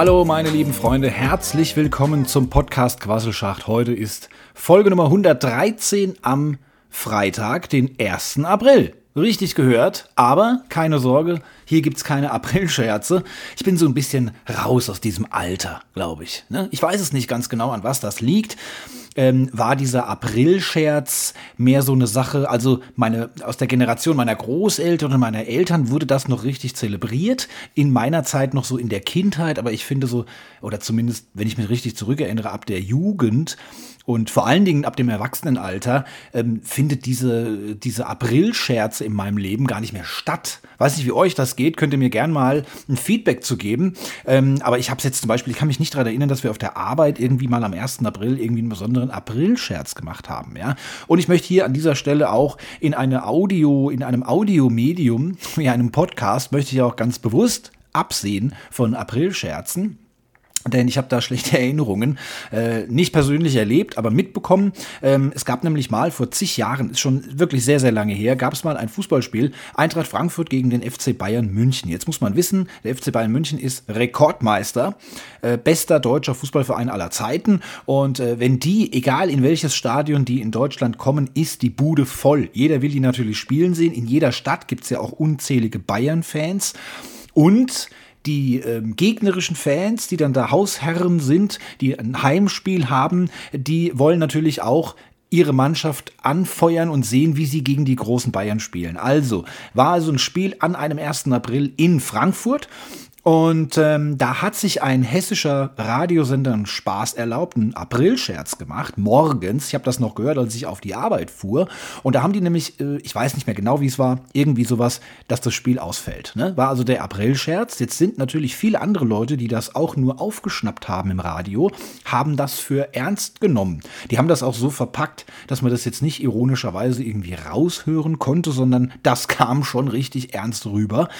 Hallo meine lieben Freunde, herzlich willkommen zum Podcast Quasselschacht. Heute ist Folge Nummer 113 am Freitag, den 1. April. Richtig gehört, aber keine Sorge, hier gibt's keine Aprilscherze. Ich bin so ein bisschen raus aus diesem Alter, glaube ich. Ne? Ich weiß es nicht ganz genau, an was das liegt ähm, war dieser Aprilscherz mehr so eine Sache, also meine, aus der Generation meiner Großeltern und meiner Eltern wurde das noch richtig zelebriert. In meiner Zeit noch so in der Kindheit, aber ich finde so, oder zumindest, wenn ich mich richtig zurückerinnere, ab der Jugend und vor allen Dingen ab dem Erwachsenenalter ähm, findet diese, diese Aprilscherze in meinem Leben gar nicht mehr statt. Weiß nicht, wie euch das geht, könnt ihr mir gern mal ein Feedback zu geben. Ähm, aber ich habe es jetzt zum Beispiel, ich kann mich nicht daran erinnern, dass wir auf der Arbeit irgendwie mal am 1. April irgendwie einen besonderen Aprilscherz gemacht haben. Ja? Und ich möchte hier an dieser Stelle auch in eine Audio, in einem Audiomedium, in einem Podcast, möchte ich auch ganz bewusst absehen von Aprilscherzen denn ich habe da schlechte Erinnerungen, äh, nicht persönlich erlebt, aber mitbekommen. Ähm, es gab nämlich mal vor zig Jahren, ist schon wirklich sehr, sehr lange her, gab es mal ein Fußballspiel, Eintracht Frankfurt gegen den FC Bayern München. Jetzt muss man wissen, der FC Bayern München ist Rekordmeister, äh, bester deutscher Fußballverein aller Zeiten. Und äh, wenn die, egal in welches Stadion die in Deutschland kommen, ist die Bude voll. Jeder will die natürlich spielen sehen. In jeder Stadt gibt's ja auch unzählige Bayern-Fans. Und die ähm, gegnerischen Fans, die dann da Hausherren sind, die ein Heimspiel haben, die wollen natürlich auch ihre Mannschaft anfeuern und sehen, wie sie gegen die großen Bayern spielen. Also war also ein Spiel an einem 1. April in Frankfurt und ähm, da hat sich ein hessischer Radiosender einen Spaß erlaubt, einen Aprilscherz gemacht, morgens. Ich habe das noch gehört, als ich auf die Arbeit fuhr. Und da haben die nämlich, äh, ich weiß nicht mehr genau, wie es war, irgendwie sowas, dass das Spiel ausfällt. Ne? War also der Aprilscherz. Jetzt sind natürlich viele andere Leute, die das auch nur aufgeschnappt haben im Radio, haben das für ernst genommen. Die haben das auch so verpackt, dass man das jetzt nicht ironischerweise irgendwie raushören konnte, sondern das kam schon richtig ernst rüber.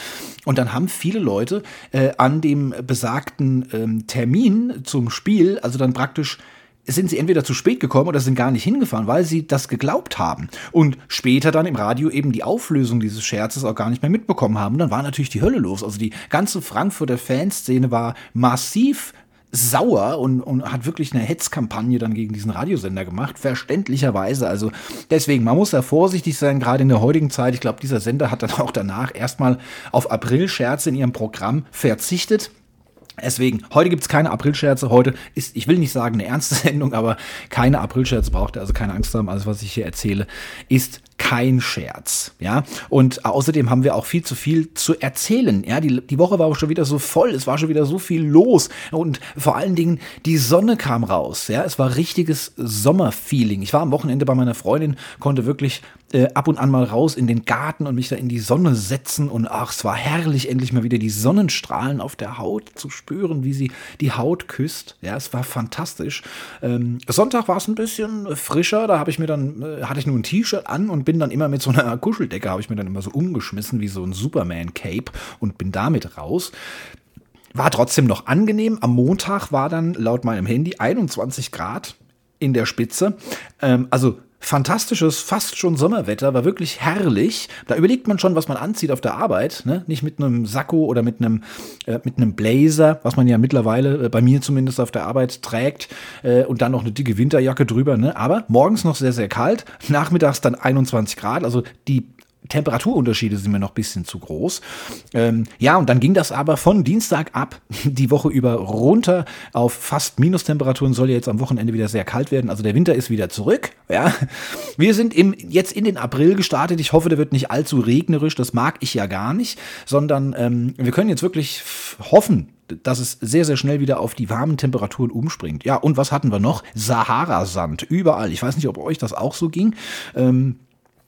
Und dann haben viele Leute äh, an dem besagten ähm, Termin zum Spiel, also dann praktisch sind sie entweder zu spät gekommen oder sind gar nicht hingefahren, weil sie das geglaubt haben. Und später dann im Radio eben die Auflösung dieses Scherzes auch gar nicht mehr mitbekommen haben. Und dann war natürlich die Hölle los. Also die ganze Frankfurter Fanszene war massiv sauer und, und hat wirklich eine Hetzkampagne dann gegen diesen Radiosender gemacht, verständlicherweise. Also deswegen, man muss da vorsichtig sein, gerade in der heutigen Zeit. Ich glaube, dieser Sender hat dann auch danach erstmal auf April-Scherze in ihrem Programm verzichtet. Deswegen, heute gibt es keine Aprilscherze. Heute ist, ich will nicht sagen eine ernste Sendung, aber keine Aprilscherze braucht ihr, also keine Angst haben. Alles, was ich hier erzähle, ist kein Scherz, ja. Und außerdem haben wir auch viel zu viel zu erzählen, ja. Die, die Woche war auch schon wieder so voll, es war schon wieder so viel los und vor allen Dingen die Sonne kam raus, ja. Es war richtiges Sommerfeeling. Ich war am Wochenende bei meiner Freundin, konnte wirklich äh, ab und an mal raus in den Garten und mich da in die Sonne setzen und ach, es war herrlich, endlich mal wieder die Sonnenstrahlen auf der Haut zu spüren, wie sie die Haut küsst. Ja, es war fantastisch. Ähm, Sonntag war es ein bisschen frischer, da habe ich mir dann, äh, hatte ich nur ein T-Shirt an und bin dann immer mit so einer Kuscheldecke, habe ich mir dann immer so umgeschmissen wie so ein Superman-Cape und bin damit raus. War trotzdem noch angenehm. Am Montag war dann laut meinem Handy 21 Grad in der Spitze. Ähm, also fantastisches, fast schon Sommerwetter, war wirklich herrlich. Da überlegt man schon, was man anzieht auf der Arbeit, ne? Nicht mit einem Sakko oder mit einem, äh, mit einem Blazer, was man ja mittlerweile, äh, bei mir zumindest auf der Arbeit trägt, äh, und dann noch eine dicke Winterjacke drüber, ne? Aber morgens noch sehr, sehr kalt, nachmittags dann 21 Grad, also die Temperaturunterschiede sind mir noch ein bisschen zu groß. Ähm, ja, und dann ging das aber von Dienstag ab die Woche über runter auf fast Minustemperaturen. Soll ja jetzt am Wochenende wieder sehr kalt werden. Also der Winter ist wieder zurück. Ja, wir sind im, jetzt in den April gestartet. Ich hoffe, der wird nicht allzu regnerisch. Das mag ich ja gar nicht, sondern ähm, wir können jetzt wirklich hoffen, dass es sehr, sehr schnell wieder auf die warmen Temperaturen umspringt. Ja, und was hatten wir noch? Sahara-Sand, überall. Ich weiß nicht, ob euch das auch so ging. Ähm,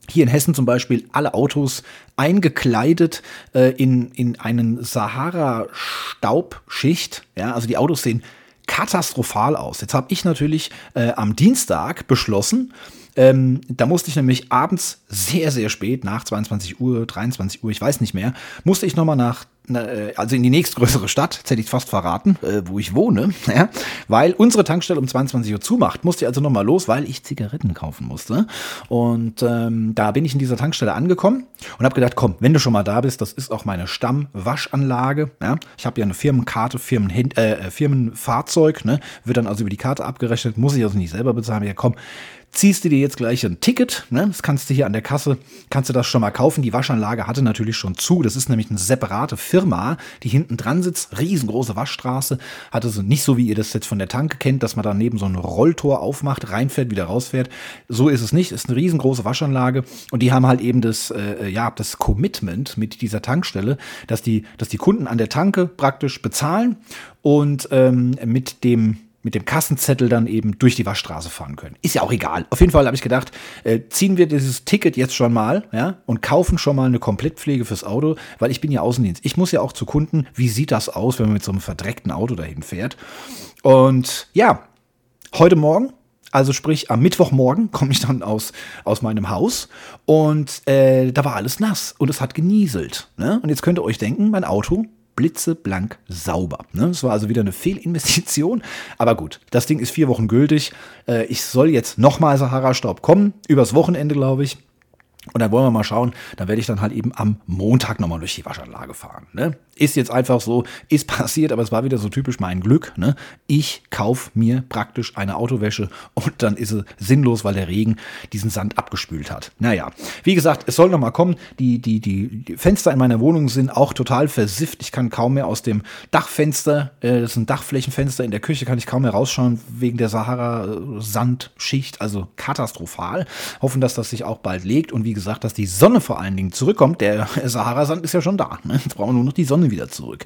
hier in Hessen zum Beispiel alle Autos eingekleidet äh, in, in einen Sahara-Staubschicht. Ja, also die Autos sehen katastrophal aus. Jetzt habe ich natürlich äh, am Dienstag beschlossen, Ähm, da musste ich nämlich abends sehr, sehr spät, nach 22 Uhr, 23 Uhr, ich weiß nicht mehr, musste ich nochmal nach äh, also in die nächstgrößere Stadt, jetzt hätte ich fast verraten, äh, wo ich wohne, ja, weil unsere Tankstelle um 22 Uhr zumacht, musste ich also nochmal los, weil ich Zigaretten kaufen musste. Und ähm, da bin ich in dieser Tankstelle angekommen und habe gedacht, komm, wenn du schon mal da bist, das ist auch meine Stammwaschanlage. Ja. Ich habe ja eine Firmenkarte, Firmen, äh, Firmenfahrzeug, ne, wird dann also über die Karte abgerechnet, muss ich also nicht selber bezahlen. Ja, komm, ziehst du dir jetzt gleich ein Ticket, ne? das kannst du hier an der Kasse, kannst du das schon mal kaufen. Die Waschanlage hatte natürlich schon zu, das ist nämlich eine separate Firma, die hinten dran sitzt, riesengroße Waschstraße, hatte so nicht so, wie ihr das jetzt von der Tanke kennt, dass man daneben so ein Rolltor aufmacht, reinfährt, wieder rausfährt. So ist es nicht, ist eine riesengroße Waschanlage und die haben halt eben das, äh, ja, das Commitment mit dieser Tankstelle, dass die, dass die Kunden an der Tanke praktisch bezahlen und ähm, mit dem mit dem Kassenzettel dann eben durch die Waschstraße fahren können. Ist ja auch egal. Auf jeden Fall habe ich gedacht, äh, ziehen wir dieses Ticket jetzt schon mal, ja, und kaufen schon mal eine Komplettpflege fürs Auto, weil ich bin ja Außendienst. Ich muss ja auch zu Kunden, wie sieht das aus, wenn man mit so einem verdreckten Auto dahin fährt? Und ja, heute Morgen also sprich, am Mittwochmorgen komme ich dann aus, aus meinem Haus und äh, da war alles nass und es hat genieselt. Ne? Und jetzt könnt ihr euch denken, mein Auto blitzeblank sauber. Ne? Das war also wieder eine Fehlinvestition. Aber gut, das Ding ist vier Wochen gültig. Äh, ich soll jetzt nochmal Sahara-Staub kommen, übers Wochenende, glaube ich. Und dann wollen wir mal schauen, dann werde ich dann halt eben am Montag nochmal durch die Waschanlage fahren. Ne? Ist jetzt einfach so, ist passiert, aber es war wieder so typisch mein Glück. Ne? Ich kaufe mir praktisch eine Autowäsche und dann ist es sinnlos, weil der Regen diesen Sand abgespült hat. Naja, wie gesagt, es soll nochmal kommen. Die, die, die, die Fenster in meiner Wohnung sind auch total versifft. Ich kann kaum mehr aus dem Dachfenster, äh, das ist ein Dachflächenfenster in der Küche, kann ich kaum mehr rausschauen wegen der Sahara-Sandschicht. Also katastrophal. Hoffen, dass das sich auch bald legt und wie gesagt, dass die Sonne vor allen Dingen zurückkommt. Der Sahara-Sand ist ja schon da. Ne? Jetzt brauchen wir nur noch die Sonne wieder zurück.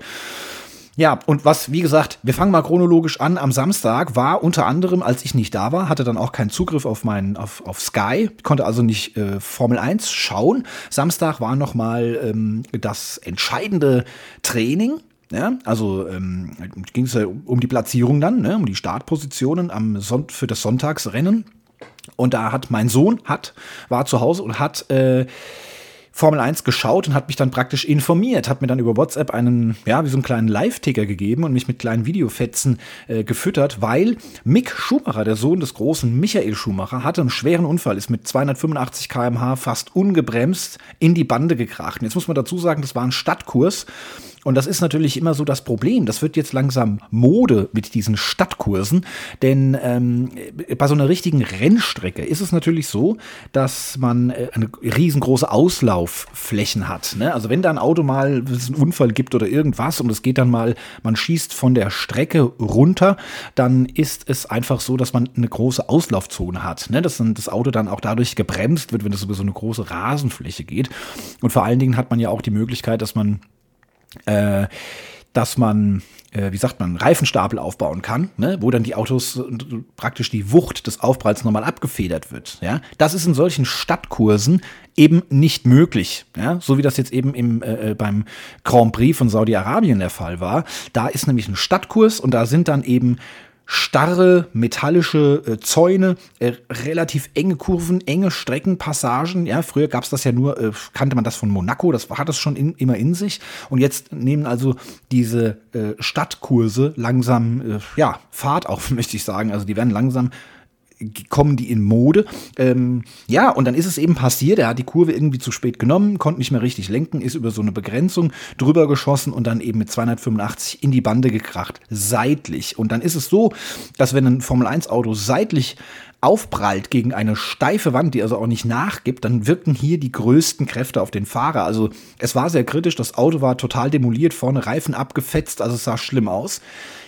Ja, und was, wie gesagt, wir fangen mal chronologisch an. Am Samstag war unter anderem, als ich nicht da war, hatte dann auch keinen Zugriff auf meinen, auf, auf Sky, konnte also nicht äh, Formel 1 schauen. Samstag war nochmal ähm, das entscheidende Training. Ja, also ähm, ging es ja um die Platzierung dann, ne, um die Startpositionen am Son für das Sonntagsrennen. Und da hat mein Sohn, hat, war zu Hause und hat äh, Formel 1 geschaut und hat mich dann praktisch informiert, hat mir dann über WhatsApp einen, ja, wie so einen kleinen Live-Ticker gegeben und mich mit kleinen Videofetzen äh, gefüttert, weil Mick Schumacher, der Sohn des großen Michael Schumacher, hatte einen schweren Unfall, ist mit 285 km/h fast ungebremst in die Bande gekracht. Und jetzt muss man dazu sagen, das war ein Stadtkurs und das ist natürlich immer so das Problem. Das wird jetzt langsam Mode mit diesen Stadtkursen. Denn ähm, bei so einer richtigen Rennstrecke ist es natürlich so, dass man äh, eine riesengroße Auslaufflächen hat. Ne? Also wenn da ein Auto mal einen Unfall gibt oder irgendwas und es geht dann mal, man schießt von der Strecke runter, dann ist es einfach so, dass man eine große Auslaufzone hat. Ne? Dass dann das Auto dann auch dadurch gebremst wird, wenn es über so eine große Rasenfläche geht. Und vor allen Dingen hat man ja auch die Möglichkeit, dass man äh, dass man, äh, wie sagt man, Reifenstapel aufbauen kann, ne? wo dann die Autos praktisch die Wucht des Aufpralls nochmal abgefedert wird. Ja? Das ist in solchen Stadtkursen eben nicht möglich, ja? so wie das jetzt eben im, äh, äh beim Grand Prix von Saudi-Arabien der Fall war. Da ist nämlich ein Stadtkurs und da sind dann eben starre metallische äh, Zäune, äh, relativ enge Kurven, enge Streckenpassagen. Ja, früher gab es das ja nur, äh, kannte man das von Monaco, das hat das schon in, immer in sich. Und jetzt nehmen also diese äh, Stadtkurse langsam, äh, ja, Fahrt auf, möchte ich sagen. Also die werden langsam kommen die in Mode. Ähm, ja, und dann ist es eben passiert, er hat die Kurve irgendwie zu spät genommen, konnte nicht mehr richtig lenken, ist über so eine Begrenzung drüber geschossen und dann eben mit 285 in die Bande gekracht, seitlich. Und dann ist es so, dass wenn ein Formel-1-Auto seitlich aufprallt gegen eine steife Wand, die also auch nicht nachgibt, dann wirken hier die größten Kräfte auf den Fahrer. Also es war sehr kritisch, das Auto war total demoliert, vorne Reifen abgefetzt, also es sah schlimm aus.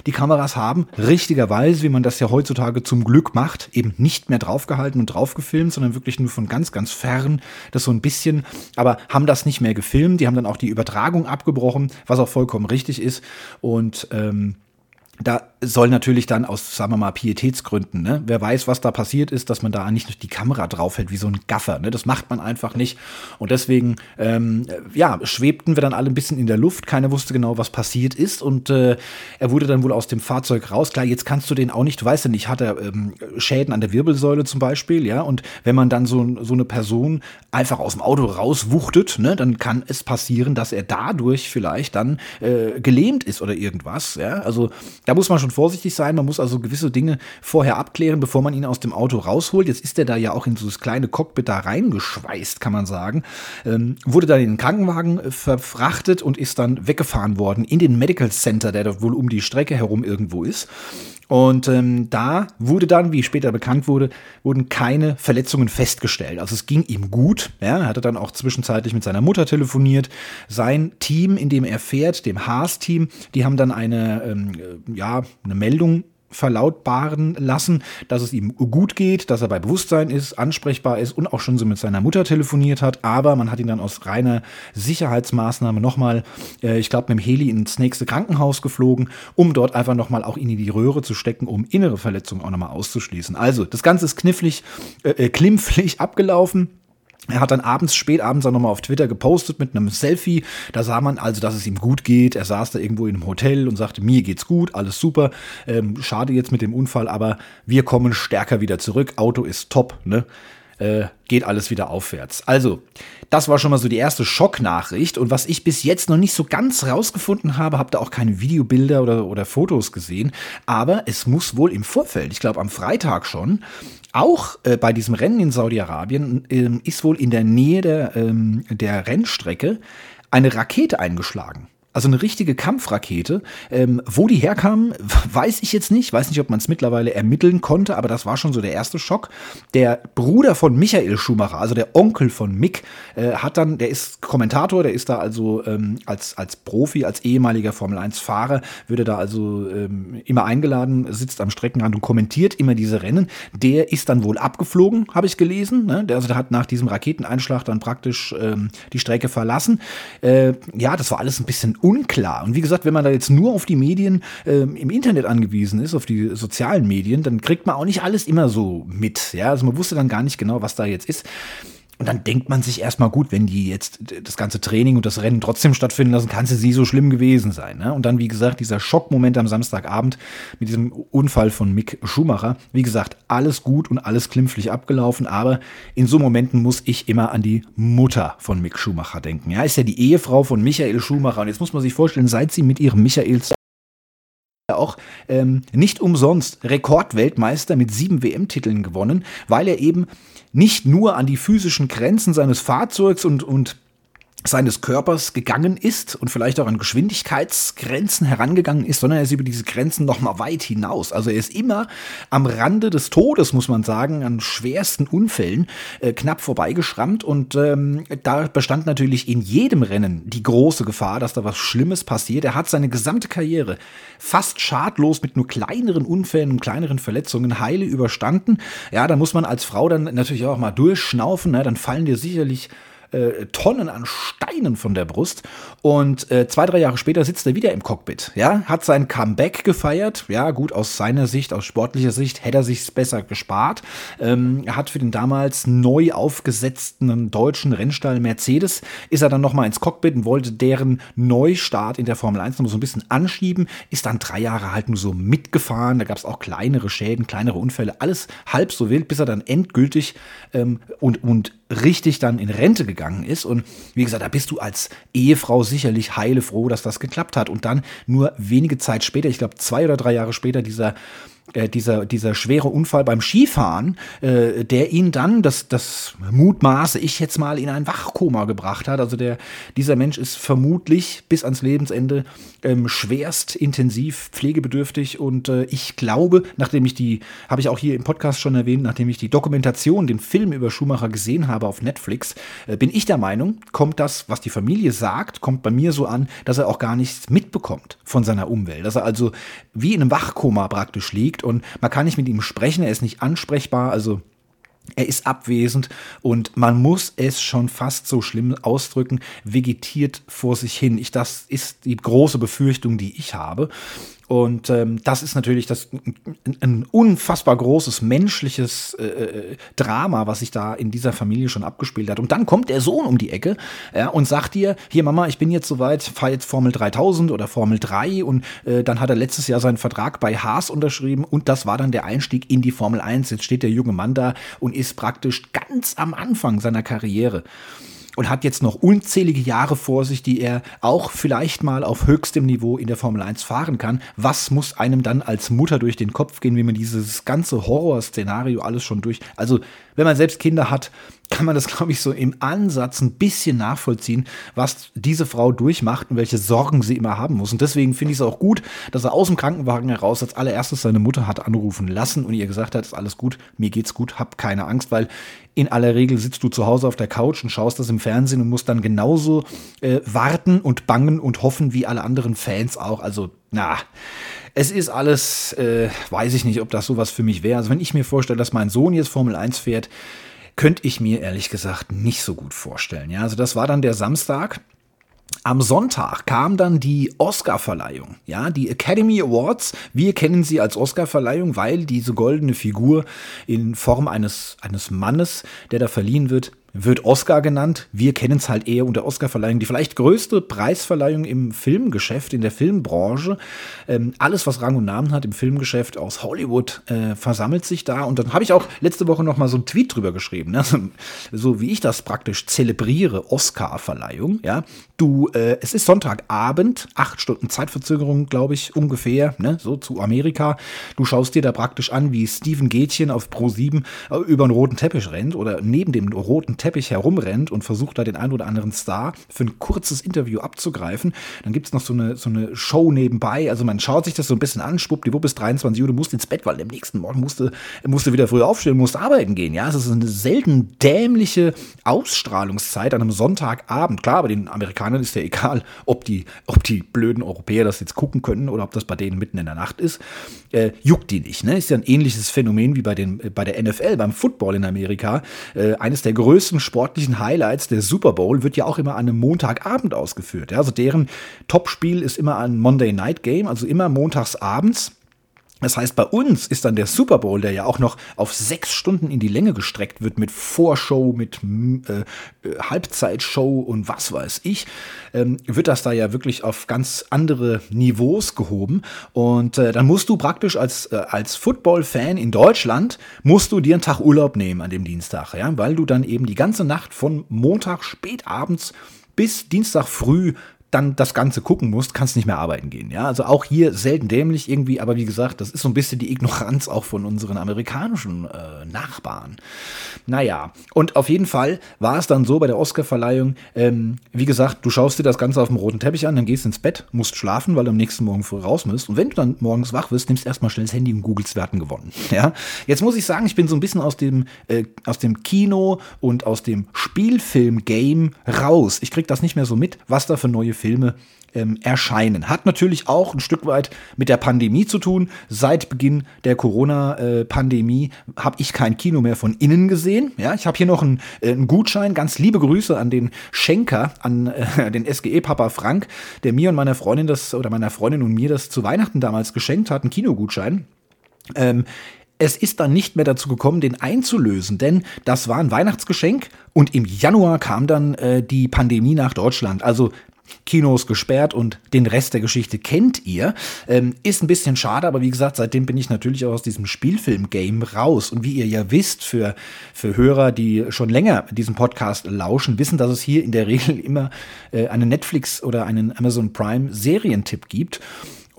Die Kameras haben richtigerweise, wie man das ja heutzutage zum Glück macht, eben nicht mehr draufgehalten und draufgefilmt, sondern wirklich nur von ganz, ganz fern, das so ein bisschen, aber haben das nicht mehr gefilmt. Die haben dann auch die Übertragung abgebrochen, was auch vollkommen richtig ist. Und ähm, da soll natürlich dann aus, sagen wir mal, Pietätsgründen, ne? Wer weiß, was da passiert ist, dass man da nicht die Kamera draufhält wie so ein Gaffer, ne? Das macht man einfach nicht. Und deswegen, ähm, ja, schwebten wir dann alle ein bisschen in der Luft. Keiner wusste genau, was passiert ist. Und äh, er wurde dann wohl aus dem Fahrzeug raus. Klar, jetzt kannst du den auch nicht, du weißt ja nicht, hat er ähm, Schäden an der Wirbelsäule zum Beispiel, ja? Und wenn man dann so, so eine Person einfach aus dem Auto rauswuchtet, ne? Dann kann es passieren, dass er dadurch vielleicht dann äh, gelähmt ist oder irgendwas, ja? Also da muss man schon vorsichtig sein. Man muss also gewisse Dinge vorher abklären, bevor man ihn aus dem Auto rausholt. Jetzt ist er da ja auch in so das kleine Cockpit da reingeschweißt, kann man sagen. Ähm, wurde dann in den Krankenwagen äh, verfrachtet und ist dann weggefahren worden in den Medical Center, der dort wohl um die Strecke herum irgendwo ist. Und ähm, da wurde dann, wie später bekannt wurde, wurden keine Verletzungen festgestellt. Also es ging ihm gut. Ja, er hatte dann auch zwischenzeitlich mit seiner Mutter telefoniert. Sein Team, in dem er fährt, dem Haas-Team, die haben dann eine, ähm, ja, eine Meldung verlautbaren lassen, dass es ihm gut geht, dass er bei Bewusstsein ist, ansprechbar ist und auch schon so mit seiner Mutter telefoniert hat. Aber man hat ihn dann aus reiner Sicherheitsmaßnahme nochmal, äh, ich glaube, mit dem Heli ins nächste Krankenhaus geflogen, um dort einfach nochmal auch in die Röhre zu stecken, um innere Verletzungen auch nochmal auszuschließen. Also, das Ganze ist knifflig, äh, äh klimpflich abgelaufen. Er hat dann abends, spät abends auch nochmal auf Twitter gepostet mit einem Selfie. Da sah man also, dass es ihm gut geht. Er saß da irgendwo in einem Hotel und sagte, mir geht's gut, alles super. Ähm, schade jetzt mit dem Unfall, aber wir kommen stärker wieder zurück. Auto ist top, ne? Äh, geht alles wieder aufwärts. Also, das war schon mal so die erste Schocknachricht. Und was ich bis jetzt noch nicht so ganz rausgefunden habe, habt ihr auch keine Videobilder oder, oder Fotos gesehen. Aber es muss wohl im Vorfeld, ich glaube am Freitag schon, auch äh, bei diesem Rennen in Saudi-Arabien ähm, ist wohl in der Nähe der, ähm, der Rennstrecke eine Rakete eingeschlagen. Also eine richtige Kampfrakete. Ähm, wo die herkam, weiß ich jetzt nicht. Weiß nicht, ob man es mittlerweile ermitteln konnte, aber das war schon so der erste Schock. Der Bruder von Michael Schumacher, also der Onkel von Mick, äh, hat dann, der ist Kommentator, der ist da also ähm, als, als Profi, als ehemaliger Formel-1-Fahrer, würde da also ähm, immer eingeladen, sitzt am Streckenrand und kommentiert immer diese Rennen. Der ist dann wohl abgeflogen, habe ich gelesen. Ne? Der, also der hat nach diesem Raketeneinschlag dann praktisch ähm, die Strecke verlassen. Äh, ja, das war alles ein bisschen unklar. Und wie gesagt, wenn man da jetzt nur auf die Medien äh, im Internet angewiesen ist, auf die sozialen Medien, dann kriegt man auch nicht alles immer so mit. Ja, also man wusste dann gar nicht genau, was da jetzt ist. Und dann denkt man sich erstmal gut, wenn die jetzt das ganze Training und das Rennen trotzdem stattfinden lassen, kann es nie so schlimm gewesen sein. Ne? Und dann, wie gesagt, dieser Schockmoment am Samstagabend mit diesem Unfall von Mick Schumacher. Wie gesagt, alles gut und alles klimpflich abgelaufen, aber in so Momenten muss ich immer an die Mutter von Mick Schumacher denken. Ja, ist ja die Ehefrau von Michael Schumacher. Und jetzt muss man sich vorstellen, seit sie mit ihrem Michael auch ähm, nicht umsonst Rekordweltmeister mit sieben WM-Titeln gewonnen, weil er eben nicht nur an die physischen Grenzen seines Fahrzeugs und, und seines Körpers gegangen ist und vielleicht auch an Geschwindigkeitsgrenzen herangegangen ist, sondern er ist über diese Grenzen noch mal weit hinaus. Also er ist immer am Rande des Todes, muss man sagen, an schwersten Unfällen äh, knapp vorbeigeschrammt und ähm, da bestand natürlich in jedem Rennen die große Gefahr, dass da was Schlimmes passiert. Er hat seine gesamte Karriere fast schadlos mit nur kleineren Unfällen und kleineren Verletzungen heile überstanden. Ja, da muss man als Frau dann natürlich auch mal durchschnaufen, ne? dann fallen dir sicherlich äh, Tonnen an Steinen von der Brust. Und äh, zwei, drei Jahre später sitzt er wieder im Cockpit. Ja, hat sein Comeback gefeiert. Ja, gut, aus seiner Sicht, aus sportlicher Sicht, hätte er sich besser gespart. Ähm, er hat für den damals neu aufgesetzten deutschen Rennstall Mercedes, ist er dann nochmal ins Cockpit und wollte deren Neustart in der Formel 1 noch so ein bisschen anschieben. Ist dann drei Jahre halt nur so mitgefahren. Da gab es auch kleinere Schäden, kleinere Unfälle, alles halb so wild, bis er dann endgültig ähm, und, und richtig dann in Rente gegangen ist. Und wie gesagt, da bist du als Ehefrau sicherlich heile froh, dass das geklappt hat. Und dann nur wenige Zeit später, ich glaube zwei oder drei Jahre später, dieser äh, dieser, dieser schwere Unfall beim Skifahren, äh, der ihn dann, das, das mutmaße ich jetzt mal, in ein Wachkoma gebracht hat. Also der, dieser Mensch ist vermutlich bis ans Lebensende ähm, schwerst intensiv pflegebedürftig und äh, ich glaube, nachdem ich die, habe ich auch hier im Podcast schon erwähnt, nachdem ich die Dokumentation, den Film über Schumacher gesehen habe auf Netflix, äh, bin ich der Meinung, kommt das, was die Familie sagt, kommt bei mir so an, dass er auch gar nichts mitbekommt von seiner Umwelt. Dass er also wie in einem Wachkoma praktisch liegt liegt und man kann nicht mit ihm sprechen, er ist nicht ansprechbar, also er ist abwesend und man muss es schon fast so schlimm ausdrücken, vegetiert vor sich hin. Ich, das ist die große Befürchtung, die ich habe. Und ähm, das ist natürlich das, ein, ein unfassbar großes menschliches äh, äh, Drama, was sich da in dieser Familie schon abgespielt hat. Und dann kommt der Sohn um die Ecke ja, und sagt dir, hier Mama, ich bin jetzt soweit, fahre jetzt Formel 3000 oder Formel 3 und äh, dann hat er letztes Jahr seinen Vertrag bei Haas unterschrieben und das war dann der Einstieg in die Formel 1. Jetzt steht der junge Mann da und ist praktisch ganz am Anfang seiner Karriere und hat jetzt noch unzählige Jahre vor sich, die er auch vielleicht mal auf höchstem Niveau in der Formel 1 fahren kann. Was muss einem dann als Mutter durch den Kopf gehen, wie man dieses ganze Horrorszenario alles schon durch. Also, wenn man selbst Kinder hat, kann man das, glaube ich, so im Ansatz ein bisschen nachvollziehen, was diese Frau durchmacht und welche Sorgen sie immer haben muss. Und deswegen finde ich es auch gut, dass er aus dem Krankenwagen heraus als allererstes seine Mutter hat anrufen lassen und ihr gesagt hat, ist alles gut, mir geht's gut, hab keine Angst, weil in aller Regel sitzt du zu Hause auf der Couch und schaust das im Fernsehen und musst dann genauso äh, warten und bangen und hoffen wie alle anderen Fans auch. Also, na, es ist alles, äh, weiß ich nicht, ob das sowas für mich wäre. Also, wenn ich mir vorstelle, dass mein Sohn jetzt Formel 1 fährt, könnte ich mir ehrlich gesagt nicht so gut vorstellen. Ja, also das war dann der Samstag. Am Sonntag kam dann die Oscar-Verleihung, ja, die Academy Awards. Wir kennen sie als Oscar-Verleihung, weil diese goldene Figur in Form eines, eines Mannes, der da verliehen wird, wird Oscar genannt. Wir kennen es halt eher unter Oscar-Verleihung. Die vielleicht größte Preisverleihung im Filmgeschäft, in der Filmbranche. Ähm, alles, was Rang und Namen hat im Filmgeschäft aus Hollywood, äh, versammelt sich da. Und dann habe ich auch letzte Woche noch mal so einen Tweet drüber geschrieben. Ne? So wie ich das praktisch zelebriere, Oscar-Verleihung. Ja, du, äh, es ist Sonntagabend, acht Stunden Zeitverzögerung, glaube ich, ungefähr, ne? so zu Amerika. Du schaust dir da praktisch an, wie Steven Gätchen auf Pro 7 äh, über einen roten Teppich rennt oder neben dem roten Teppich herumrennt und versucht da den einen oder anderen Star für ein kurzes Interview abzugreifen. Dann gibt es noch so eine, so eine Show nebenbei. Also man schaut sich das so ein bisschen an, schwuppdiwupp bis 23 Uhr, du musst ins Bett, weil am nächsten Morgen musst du, wieder früh aufstehen, musst arbeiten gehen. Ja, es ist eine selten dämliche Ausstrahlungszeit an einem Sonntagabend. Klar, aber den Amerikanern ist ja egal, ob die, ob die blöden Europäer das jetzt gucken können oder ob das bei denen mitten in der Nacht ist. Äh, juckt die nicht. Ne? Ist ja ein ähnliches Phänomen wie bei, den, bei der NFL, beim Football in Amerika. Äh, eines der größten größten sportlichen Highlights, der Super Bowl, wird ja auch immer an einem Montagabend ausgeführt. Also deren Topspiel ist immer ein Monday Night Game, also immer montags abends. Das heißt, bei uns ist dann der Super Bowl, der ja auch noch auf sechs Stunden in die Länge gestreckt wird, mit Vorshow, mit äh, äh, Halbzeitshow und was weiß ich, ähm, wird das da ja wirklich auf ganz andere Niveaus gehoben. Und äh, dann musst du praktisch als, äh, als Football-Fan in Deutschland, musst du dir einen Tag Urlaub nehmen an dem Dienstag, ja, weil du dann eben die ganze Nacht von Montag spätabends bis Dienstag früh dann das Ganze gucken musst, kannst nicht mehr arbeiten gehen. Ja, also auch hier selten dämlich irgendwie, aber wie gesagt, das ist so ein bisschen die Ignoranz auch von unseren amerikanischen äh, Nachbarn. Naja, und auf jeden Fall war es dann so bei der Oscar-Verleihung, ähm, wie gesagt, du schaust dir das Ganze auf dem roten Teppich an, dann gehst ins Bett, musst schlafen, weil du am nächsten Morgen früh raus musst. Und wenn du dann morgens wach wirst, nimmst erstmal schnell das Handy und googelst, wer gewonnen. Ja, jetzt muss ich sagen, ich bin so ein bisschen aus dem, äh, aus dem Kino und aus dem Spielfilm-Game raus. Ich krieg das nicht mehr so mit, was da für neue Filme ähm, erscheinen. Hat natürlich auch ein Stück weit mit der Pandemie zu tun. Seit Beginn der Corona-Pandemie habe ich kein Kino mehr von innen gesehen. Ja, ich habe hier noch einen, äh, einen, Gutschein. Ganz liebe Grüße an den Schenker, an äh, den SGE-Papa Frank, der mir und meiner Freundin das oder meiner Freundin und mir das zu Weihnachten damals geschenkt hat, einen Kinogutschein. Ähm, es ist dann nicht mehr dazu gekommen, den einzulösen, denn das war ein Weihnachtsgeschenk und im Januar kam dann äh, die Pandemie nach Deutschland. Also Kinos gesperrt und den Rest der Geschichte kennt ihr. Ähm, ist ein bisschen schade, aber wie gesagt, seitdem bin ich natürlich auch aus diesem Spielfilm-Game raus. Und wie ihr ja wisst, für, für Hörer, die schon länger diesen Podcast lauschen, wissen, dass es hier in der Regel immer äh, einen Netflix oder einen Amazon Prime Serientipp gibt.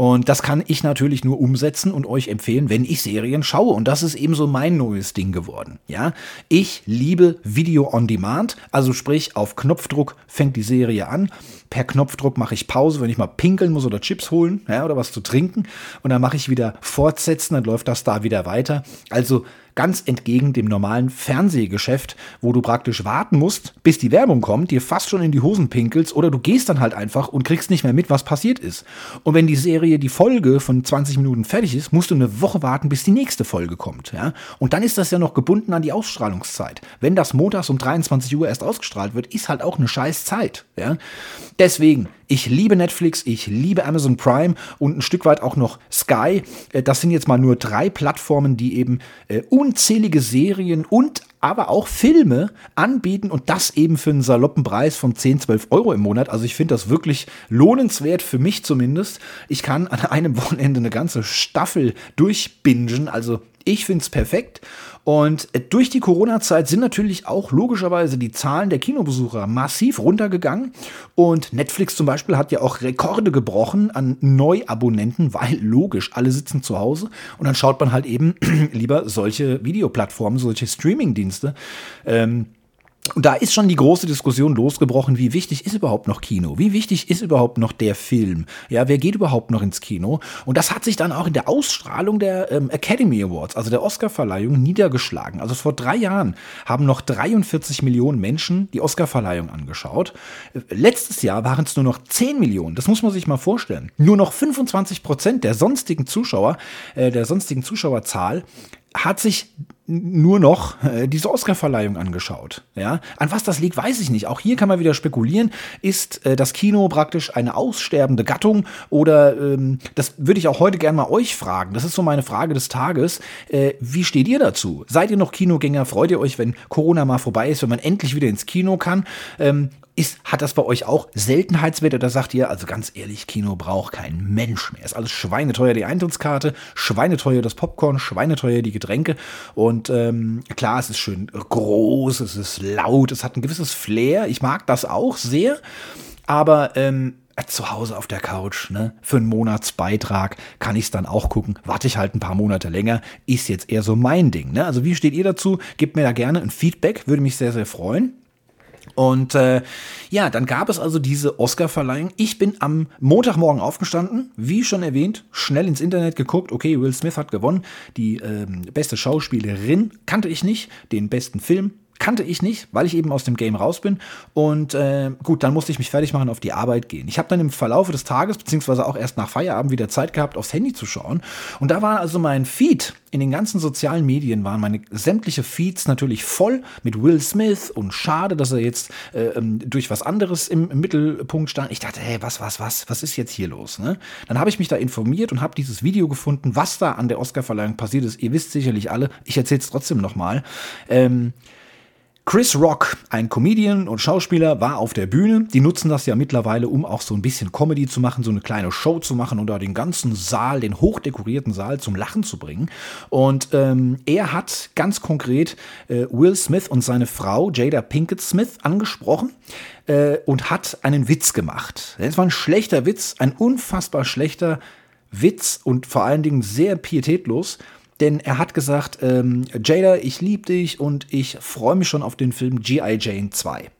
Und das kann ich natürlich nur umsetzen und euch empfehlen, wenn ich Serien schaue. Und das ist eben so mein neues Ding geworden. Ja, ich liebe Video on Demand. Also sprich, auf Knopfdruck fängt die Serie an. Per Knopfdruck mache ich Pause, wenn ich mal pinkeln muss oder Chips holen, ja, oder was zu trinken. Und dann mache ich wieder fortsetzen, dann läuft das da wieder weiter. Also Ganz entgegen dem normalen Fernsehgeschäft, wo du praktisch warten musst, bis die Werbung kommt, dir fast schon in die Hosen pinkelst oder du gehst dann halt einfach und kriegst nicht mehr mit, was passiert ist. Und wenn die Serie, die Folge von 20 Minuten fertig ist, musst du eine Woche warten, bis die nächste Folge kommt. Ja? Und dann ist das ja noch gebunden an die Ausstrahlungszeit. Wenn das montags um 23 Uhr erst ausgestrahlt wird, ist halt auch eine scheiß Zeit. Ja? Deswegen, Ich liebe Netflix, ich liebe Amazon Prime und ein Stück weit auch noch Sky. Äh, das sind jetzt mal nur drei Plattformen, die eben äh, unzählige Serien und aber auch Filme anbieten und das eben für einen saloppen Preis von 10, 12 Euro im Monat. Also ich finde das wirklich lohnenswert, für mich zumindest. Ich kann an einem Wochenende eine ganze Staffel durchbingen, also ich finde es perfekt. Und durch die Corona-Zeit sind natürlich auch logischerweise die Zahlen der Kinobesucher massiv runtergegangen. Und Netflix zum Beispiel hat ja auch Rekorde gebrochen an Neuabonnenten, weil logisch, alle sitzen zu Hause. Und dann schaut man halt eben lieber solche Videoplattformen, solche Streaming-Dienste. Ähm, und da ist schon die große Diskussion losgebrochen, wie wichtig ist überhaupt noch Kino? Wie wichtig ist überhaupt noch der Film? Ja, wer geht überhaupt noch ins Kino? Und das hat sich dann auch in der Ausstrahlung der ähm, Academy Awards, also der Oscarverleihung, niedergeschlagen. Also vor drei Jahren haben noch 43 Millionen Menschen die Oscarverleihung angeschaut. Letztes Jahr waren es nur noch 10 Millionen. Das muss man sich mal vorstellen. Nur noch 25 Prozent der sonstigen Zuschauer, äh, der sonstigen Zuschauerzahl hat sich nur noch äh, diese Oscarverleihung angeschaut. Ja, an was das liegt, weiß ich nicht. Auch hier kann man wieder spekulieren. Ist äh, das Kino praktisch eine aussterbende Gattung oder ähm, das würde ich auch heute gerne mal euch fragen. Das ist so meine Frage des Tages. Äh, wie steht ihr dazu? Seid ihr noch Kinogänger? Freut ihr euch, wenn Corona mal vorbei ist, wenn man endlich wieder ins Kino kann? Ähm, ist, hat das bei euch auch Seltenheitswert oder sagt ihr, also ganz ehrlich, Kino braucht kein Mensch mehr. Ist alles schweineteuer die Eintrittskarte, schweineteuer das Popcorn, schweineteuer die Getränke. Und ähm, klar, es ist schön groß, es ist laut, es hat ein gewisses Flair. Ich mag das auch sehr. Aber ähm, zu Hause auf der Couch, ne? Für einen Monatsbeitrag kann ich es dann auch gucken. Warte ich halt ein paar Monate länger, ist jetzt eher so mein Ding. Ne? Also wie steht ihr dazu? Gebt mir da gerne ein Feedback, würde mich sehr, sehr freuen. Und äh, ja, dann gab es also diese Oscar-Verleihung. Ich bin am Montagmorgen aufgestanden, wie schon erwähnt, schnell ins Internet geguckt. Okay, Will Smith hat gewonnen. Die ähm, beste Schauspielerin kannte ich nicht. Den besten Film kannte ich nicht, weil ich eben aus dem Game raus bin. Und äh, gut, dann musste ich mich fertig machen, auf die Arbeit gehen. Ich habe dann im Verlauf des Tages, beziehungsweise auch erst nach Feierabend wieder Zeit gehabt, aufs Handy zu schauen. Und da war also mein Feed in den ganzen sozialen Medien, waren meine sämtliche Feeds natürlich voll mit Will Smith und schade, dass er jetzt äh, ähm, durch was anderes im, im, Mittelpunkt stand. Ich dachte, hey, was, was, was, was ist jetzt hier los? Ne? Dann habe ich mich da informiert und habe dieses Video gefunden, was da an der Oscarverleihung passiert ist. Ihr wisst sicherlich alle, ich erzähle es trotzdem nochmal. Ähm, Chris Rock, ein Comedian und Schauspieler, war auf der Bühne. Die nutzen das ja mittlerweile, um auch so ein bisschen Comedy zu machen, so eine kleine Show zu machen und da den ganzen Saal, den hochdekorierten Saal zum Lachen zu bringen. Und ähm, er hat ganz konkret äh, Will Smith und seine Frau Jada Pinkett Smith angesprochen äh, und hat einen Witz gemacht. Es war ein schlechter Witz, ein unfassbar schlechter Witz und vor allen Dingen sehr pietätlos denn er hat gesagt, ähm, Jada, ich liebe dich und ich freue mich schon auf den Film G.I. Jane 2.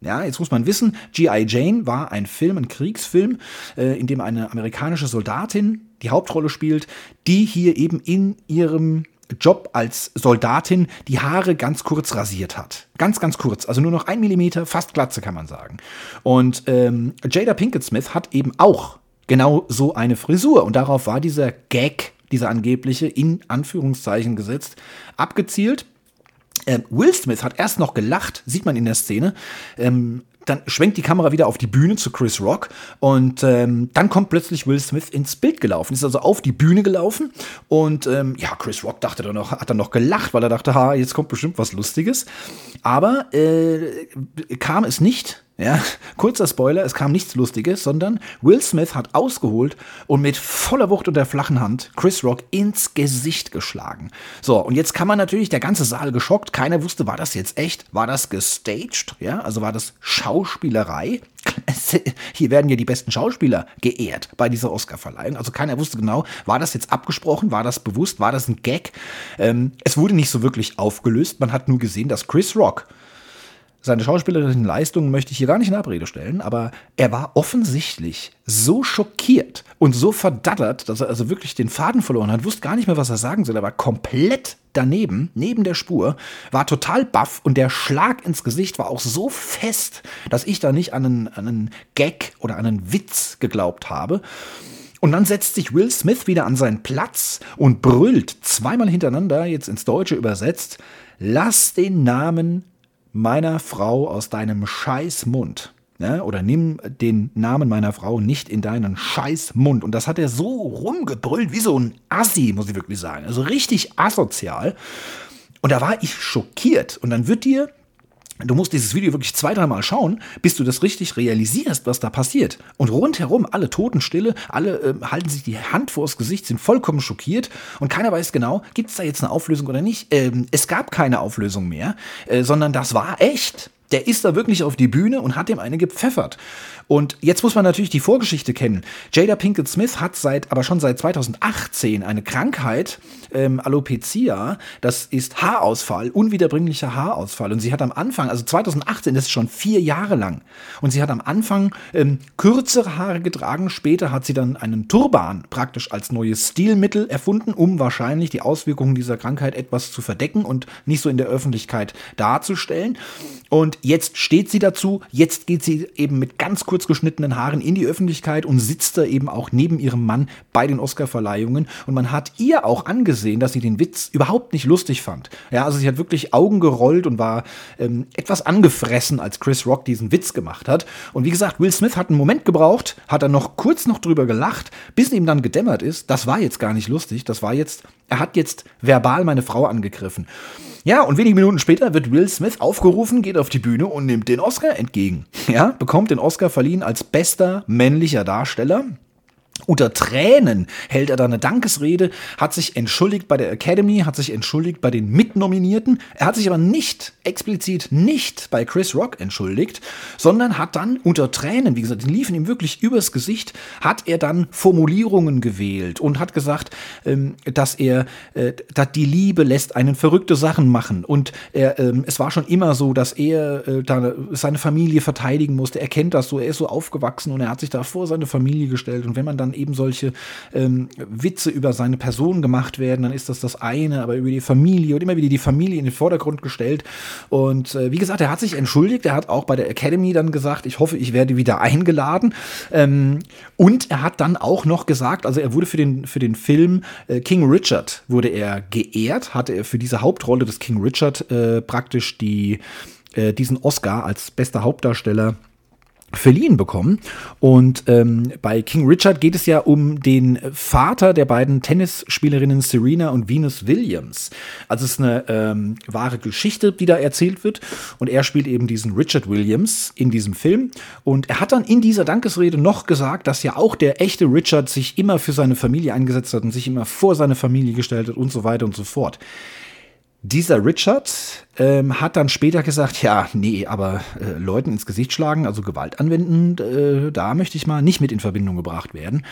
Ja, jetzt muss man wissen, G.I. Jane war ein Film, ein Kriegsfilm, äh, in dem eine amerikanische Soldatin die Hauptrolle spielt, die hier eben in ihrem Job als Soldatin die Haare ganz kurz rasiert hat. Ganz, ganz kurz. Also nur noch ein Millimeter, fast Glatze kann man sagen. Und ähm, Jada Pinkett Smith hat eben auch genau so eine Frisur. Und darauf war dieser Gag dieser angebliche, in Anführungszeichen gesetzt, abgezielt. Ähm, Will Smith hat erst noch gelacht, sieht man in der Szene. Ähm, dann schwenkt die Kamera wieder auf die Bühne zu Chris Rock und ähm, dann kommt plötzlich Will Smith ins Bild gelaufen, ist also auf die Bühne gelaufen und ähm, ja, Chris Rock dachte dann noch, hat dann noch gelacht, weil er dachte, ha, jetzt kommt bestimmt was Lustiges. Aber äh, kam es nicht. Ja, kurzer Spoiler, es kam nichts Lustiges, sondern Will Smith hat ausgeholt und mit voller Wucht und der flachen Hand Chris Rock ins Gesicht geschlagen. So, und jetzt kann man natürlich, der ganze Saal geschockt, keiner wusste, war das jetzt echt? War das gestaged? Ja, also war das Schauspielerei? Hier werden ja die besten Schauspieler geehrt bei dieser Oscarverleihung. Also keiner wusste genau, war das jetzt abgesprochen, war das bewusst, war das ein Gag? Ähm, es wurde nicht so wirklich aufgelöst. Man hat nur gesehen, dass Chris Rock seine schauspielerischen Leistungen möchte ich hier gar nicht in Abrede stellen, aber er war offensichtlich so schockiert und so verdattert, dass er also wirklich den Faden verloren hat, wusste gar nicht mehr, was er sagen soll. Er war komplett daneben, neben der Spur, war total baff und der Schlag ins Gesicht war auch so fest, dass ich da nicht an einen, an einen Gag oder an einen Witz geglaubt habe. Und dann setzt sich Will Smith wieder an seinen Platz und brüllt zweimal hintereinander, jetzt ins Deutsche übersetzt, lass den Namen meiner Frau aus deinem Scheißmund. ja, oder nimm den Namen meiner Frau nicht in deinen scheiß Mund. Und das hat er so rumgebrüllt, wie so ein Assi, muss ich wirklich sagen. Also richtig asozial. Und da war ich schockiert. Und dann wird dir Du musst dieses Video wirklich zwei, dreimal schauen, bis du das richtig realisierst, was da passiert. Und rundherum alle Totenstille, alle äh, halten sich die Hand vors Gesicht, sind vollkommen schockiert und keiner weiß genau, gibt es da jetzt eine Auflösung oder nicht. Ähm, es gab keine Auflösung mehr, äh, sondern das war echt. Der ist da wirklich auf die Bühne und hat dem eine gepfeffert. Und jetzt muss man natürlich die Vorgeschichte kennen. Jada Pinkett Smith hat seit, aber schon seit 2018 eine Krankheit, ähm, Alopecia. Das ist Haarausfall, unwiederbringlicher Haarausfall. Und sie hat am Anfang, also 2018, das ist schon vier Jahre lang. Und sie hat am Anfang ähm, kürzere Haare getragen. Später hat sie dann einen Turban praktisch als neues Stilmittel erfunden, um wahrscheinlich die Auswirkungen dieser Krankheit etwas zu verdecken und nicht so in der Öffentlichkeit darzustellen. Und jetzt steht sie dazu. Jetzt geht sie eben mit ganz kurz geschnittenen Haaren in die Öffentlichkeit und sitzt da eben auch neben ihrem Mann bei den Oscarverleihungen. Und man hat ihr auch angesehen, dass sie den Witz überhaupt nicht lustig fand. Ja, also sie hat wirklich Augen gerollt und war ähm, etwas angefressen, als Chris Rock diesen Witz gemacht hat. Und wie gesagt, Will Smith hat einen Moment gebraucht, hat dann noch kurz noch drüber gelacht, bis ihm dann gedämmert ist. Das war jetzt gar nicht lustig. Das war jetzt, er hat jetzt verbal meine Frau angegriffen. Ja, und wenige Minuten später wird Will Smith aufgerufen, geht auf die Bühne und nimmt den Oscar entgegen. Ja, bekommt den Oscar verliehen als bester männlicher Darsteller. Unter Tränen hält er da eine Dankesrede, hat sich entschuldigt bei der Academy, hat sich entschuldigt bei den Mitnominierten. Er hat sich aber nicht, explizit nicht bei Chris Rock entschuldigt, sondern hat dann unter Tränen, wie gesagt, die liefen ihm wirklich übers Gesicht, hat er dann Formulierungen gewählt und hat gesagt, ähm, dass er, äh, dass die Liebe lässt einen verrückte Sachen machen. Und er, ähm, es war schon immer so, dass er äh, da seine Familie verteidigen musste. Er kennt das so, er ist so aufgewachsen und er hat sich da vor seine Familie gestellt. Und wenn man dann eben solche ähm, Witze über seine Person gemacht werden, dann ist das das eine, aber über die Familie und immer wieder die Familie in den Vordergrund gestellt. Und äh, wie gesagt, er hat sich entschuldigt, er hat auch bei der Academy dann gesagt, ich hoffe, ich werde wieder eingeladen. Ähm, und er hat dann auch noch gesagt, also er wurde für den, für den Film äh, King Richard wurde er geehrt, hatte er für diese Hauptrolle des King Richard äh, praktisch die, äh, diesen Oscar als bester Hauptdarsteller verliehen bekommen. Und ähm, bei King Richard geht es ja um den Vater der beiden Tennisspielerinnen Serena und Venus Williams. Also es ist eine ähm, wahre Geschichte, die da erzählt wird. Und er spielt eben diesen Richard Williams in diesem Film. Und er hat dann in dieser Dankesrede noch gesagt, dass ja auch der echte Richard sich immer für seine Familie eingesetzt hat und sich immer vor seine Familie gestellt hat und so weiter und so fort. Dieser Richard ähm, hat dann später gesagt, ja, nee, aber äh, Leuten ins Gesicht schlagen, also Gewalt anwenden, äh, da möchte ich mal nicht mit in Verbindung gebracht werden.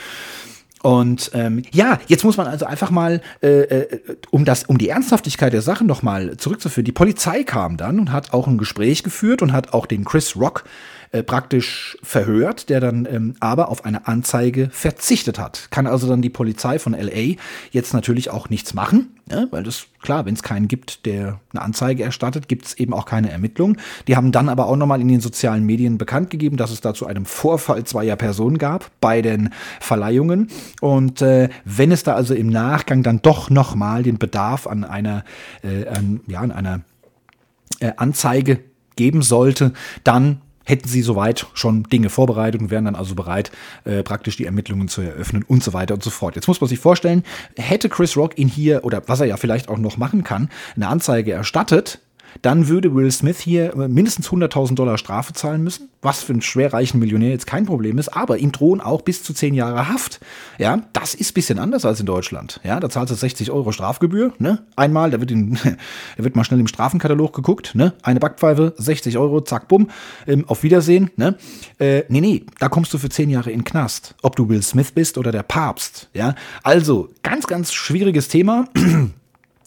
Und ähm, ja, jetzt muss man also einfach mal, äh, äh, um das, um die Ernsthaftigkeit der Sache nochmal zurückzuführen. Die Polizei kam dann und hat auch ein Gespräch geführt und hat auch den Chris Rock äh, praktisch verhört, der dann ähm, aber auf eine Anzeige verzichtet hat. Kann also dann die Polizei von LA jetzt natürlich auch nichts machen, ne? weil das klar, wenn es keinen gibt, der eine Anzeige erstattet, gibt es eben auch keine Ermittlung. Die haben dann aber auch nochmal in den sozialen Medien bekannt gegeben, dass es dazu einem Vorfall zweier Personen gab bei den Verleihungen. Und äh, wenn es da also im Nachgang dann doch nochmal den Bedarf an einer, äh, an, ja, an einer äh, Anzeige geben sollte, dann hätten sie soweit schon Dinge vorbereitet und wären dann also bereit, äh, praktisch die Ermittlungen zu eröffnen und so weiter und so fort. Jetzt muss man sich vorstellen, hätte Chris Rock ihn hier, oder was er ja vielleicht auch noch machen kann, eine Anzeige erstattet, dann würde Will Smith hier mindestens 100.000 Dollar Strafe zahlen müssen, was für einen schwerreichen Millionär jetzt kein Problem ist, aber ihm drohen auch bis zu 10 Jahre Haft. Ja, das ist bisschen anders als in Deutschland. Ja, da zahlst du 60 Euro Strafgebühr, ne? Einmal, da wird, in, da wird mal schnell im Strafenkatalog geguckt, ne? Eine Backpfeife, 60 Euro, zack, bumm, ähm, auf Wiedersehen, ne? Äh, nee, nee, da kommst du für 10 Jahre in den Knast. Ob du Will Smith bist oder der Papst, ja? Also, ganz, ganz schwieriges Thema.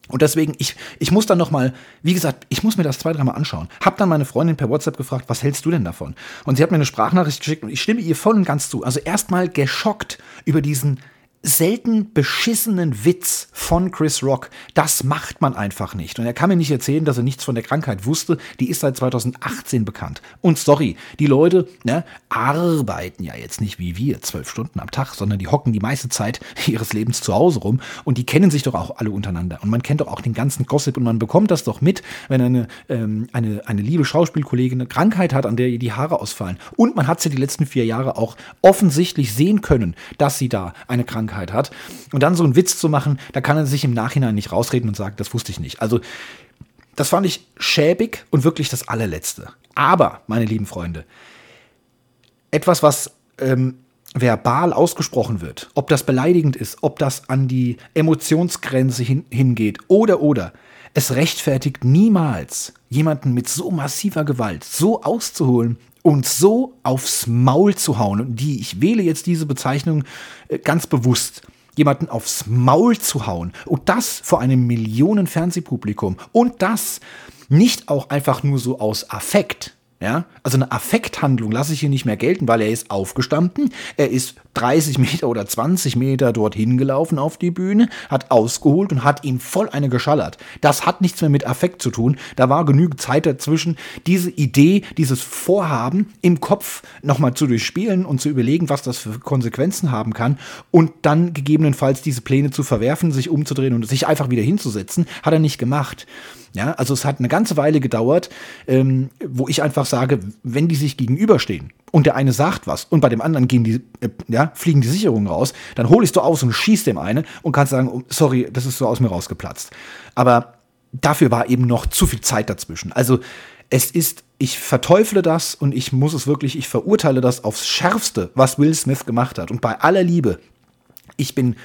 Und deswegen, ich, ich muss dann nochmal, wie gesagt, ich muss mir das zwei, dreimal anschauen. Hab dann meine Freundin per WhatsApp gefragt, was hältst du denn davon? Und sie hat mir eine Sprachnachricht geschickt und ich stimme ihr voll und ganz zu. Also erstmal geschockt über diesen selten beschissenen Witz von Chris Rock. Das macht man einfach nicht. Und er kann mir nicht erzählen, dass er nichts von der Krankheit wusste. Die ist seit 2018 bekannt. Und sorry, die Leute ne, arbeiten ja jetzt nicht wie wir zwölf Stunden am Tag, sondern die hocken die meiste Zeit ihres Lebens zu Hause rum. Und die kennen sich doch auch alle untereinander. Und man kennt doch auch den ganzen Gossip und man bekommt das doch mit, wenn eine, ähm, eine, eine liebe Schauspielkollegin eine Krankheit hat, an der ihr die Haare ausfallen. Und man hat sie die letzten vier Jahre auch offensichtlich sehen können, dass sie da eine Krankheit Krankheit hat. Und dann so einen Witz zu machen, da kann er sich im Nachhinein nicht rausreden und sagen, das wusste ich nicht. Also, das fand ich schäbig und wirklich das allerletzte. Aber, meine lieben Freunde, etwas, was ähm, verbal ausgesprochen wird, ob das beleidigend ist, ob das an die Emotionsgrenze hin, hingeht oder oder, es rechtfertigt niemals, jemanden mit so massiver Gewalt so auszuholen und so aufs Maul zu hauen. Und die, ich wähle jetzt diese Bezeichnung äh, ganz bewusst jemanden aufs Maul zu hauen. Und das vor einem Millionen Fernsehpublikum. Und das nicht auch einfach nur so aus Affekt, ja, also eine Affekthandlung lasse ich hier nicht mehr gelten, weil er ist aufgestanden, er ist 30 Meter oder 20 Meter dorthin gelaufen auf die Bühne, hat ausgeholt und hat ihm voll eine geschallert. Das hat nichts mehr mit Affekt zu tun. Da war genügend Zeit dazwischen, diese Idee, dieses Vorhaben im Kopf nochmal zu durchspielen und zu überlegen, was das für Konsequenzen haben kann und dann gegebenenfalls diese Pläne zu verwerfen, sich umzudrehen und sich einfach wieder hinzusetzen, hat er nicht gemacht. Ja, also es hat eine ganze Weile gedauert, ähm, wo ich einfach sage, wenn die sich gegenüberstehen und der eine sagt was und bei dem anderen gehen die, äh, ja, fliegen die Sicherungen raus, dann hole ich du aus und schieß dem eine und kannst sagen, oh, sorry, das ist so aus mir rausgeplatzt. Aber dafür war eben noch zu viel Zeit dazwischen. Also es ist, ich verteufle das und ich muss es wirklich, ich verurteile das aufs Schärfste, was Will Smith gemacht hat. Und bei aller Liebe, ich bin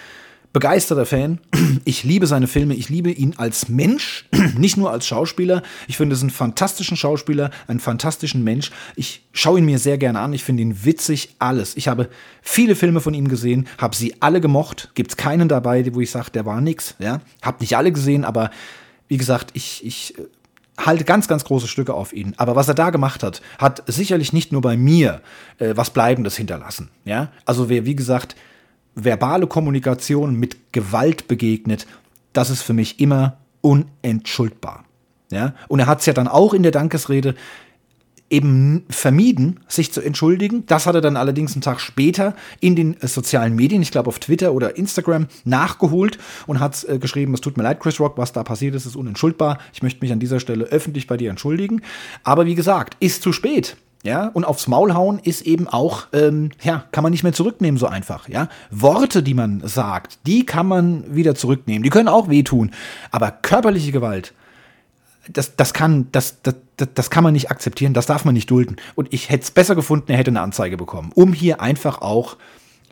begeisterter Fan. Ich liebe seine Filme. Ich liebe ihn als Mensch, nicht nur als Schauspieler. Ich finde es einen fantastischen Schauspieler, einen fantastischen Mensch. Ich schaue ihn mir sehr gerne an. Ich finde ihn witzig, alles. Ich habe viele Filme von ihm gesehen, habe sie alle gemocht. Gibt keinen dabei, wo ich sage, der war nix. Ja, habe nicht alle gesehen, aber wie gesagt, ich, ich äh, halte ganz, ganz große Stücke auf ihn. Aber was er da gemacht hat, hat sicherlich nicht nur bei mir äh, was Bleibendes hinterlassen. Ja, also wer, wie gesagt, verbale Kommunikation mit Gewalt begegnet, das ist für mich immer unentschuldbar. Ja? Und er hat es ja dann auch in der Dankesrede eben vermieden, sich zu entschuldigen. Das hat er dann allerdings einen Tag später in den äh, sozialen Medien, ich glaube auf Twitter oder Instagram, nachgeholt und hat äh, geschrieben, es tut mir leid, Chris Rock, was da passiert ist, ist unentschuldbar. Ich möchte mich an dieser Stelle öffentlich bei dir entschuldigen. Aber wie gesagt, ist zu spät. Ja, und aufs Maul hauen ist eben auch, ähm, ja, kann man nicht mehr zurücknehmen so einfach. Ja, Worte, die man sagt, die kann man wieder zurücknehmen. Die können auch wehtun. Aber körperliche Gewalt, das, das kann, das, das, das kann man nicht akzeptieren. Das darf man nicht dulden. Und ich hätte es besser gefunden, er hätte eine Anzeige bekommen, um hier einfach auch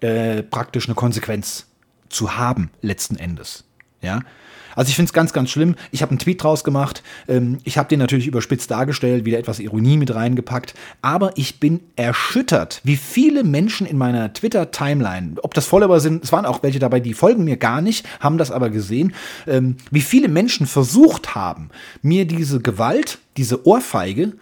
äh, praktisch eine Konsequenz zu haben letzten Endes. Ja, also ich finde es ganz, ganz schlimm. Ich habe einen Tweet draus gemacht. Ähm, ich habe den natürlich überspitzt dargestellt, wieder etwas Ironie mit reingepackt. Aber ich bin erschüttert, wie viele Menschen in meiner Twitter-Timeline, ob das Follower sind, es waren auch welche dabei, die folgen mir gar nicht, haben das aber gesehen, ähm, wie viele Menschen versucht haben, mir diese Gewalt, diese Ohrfeige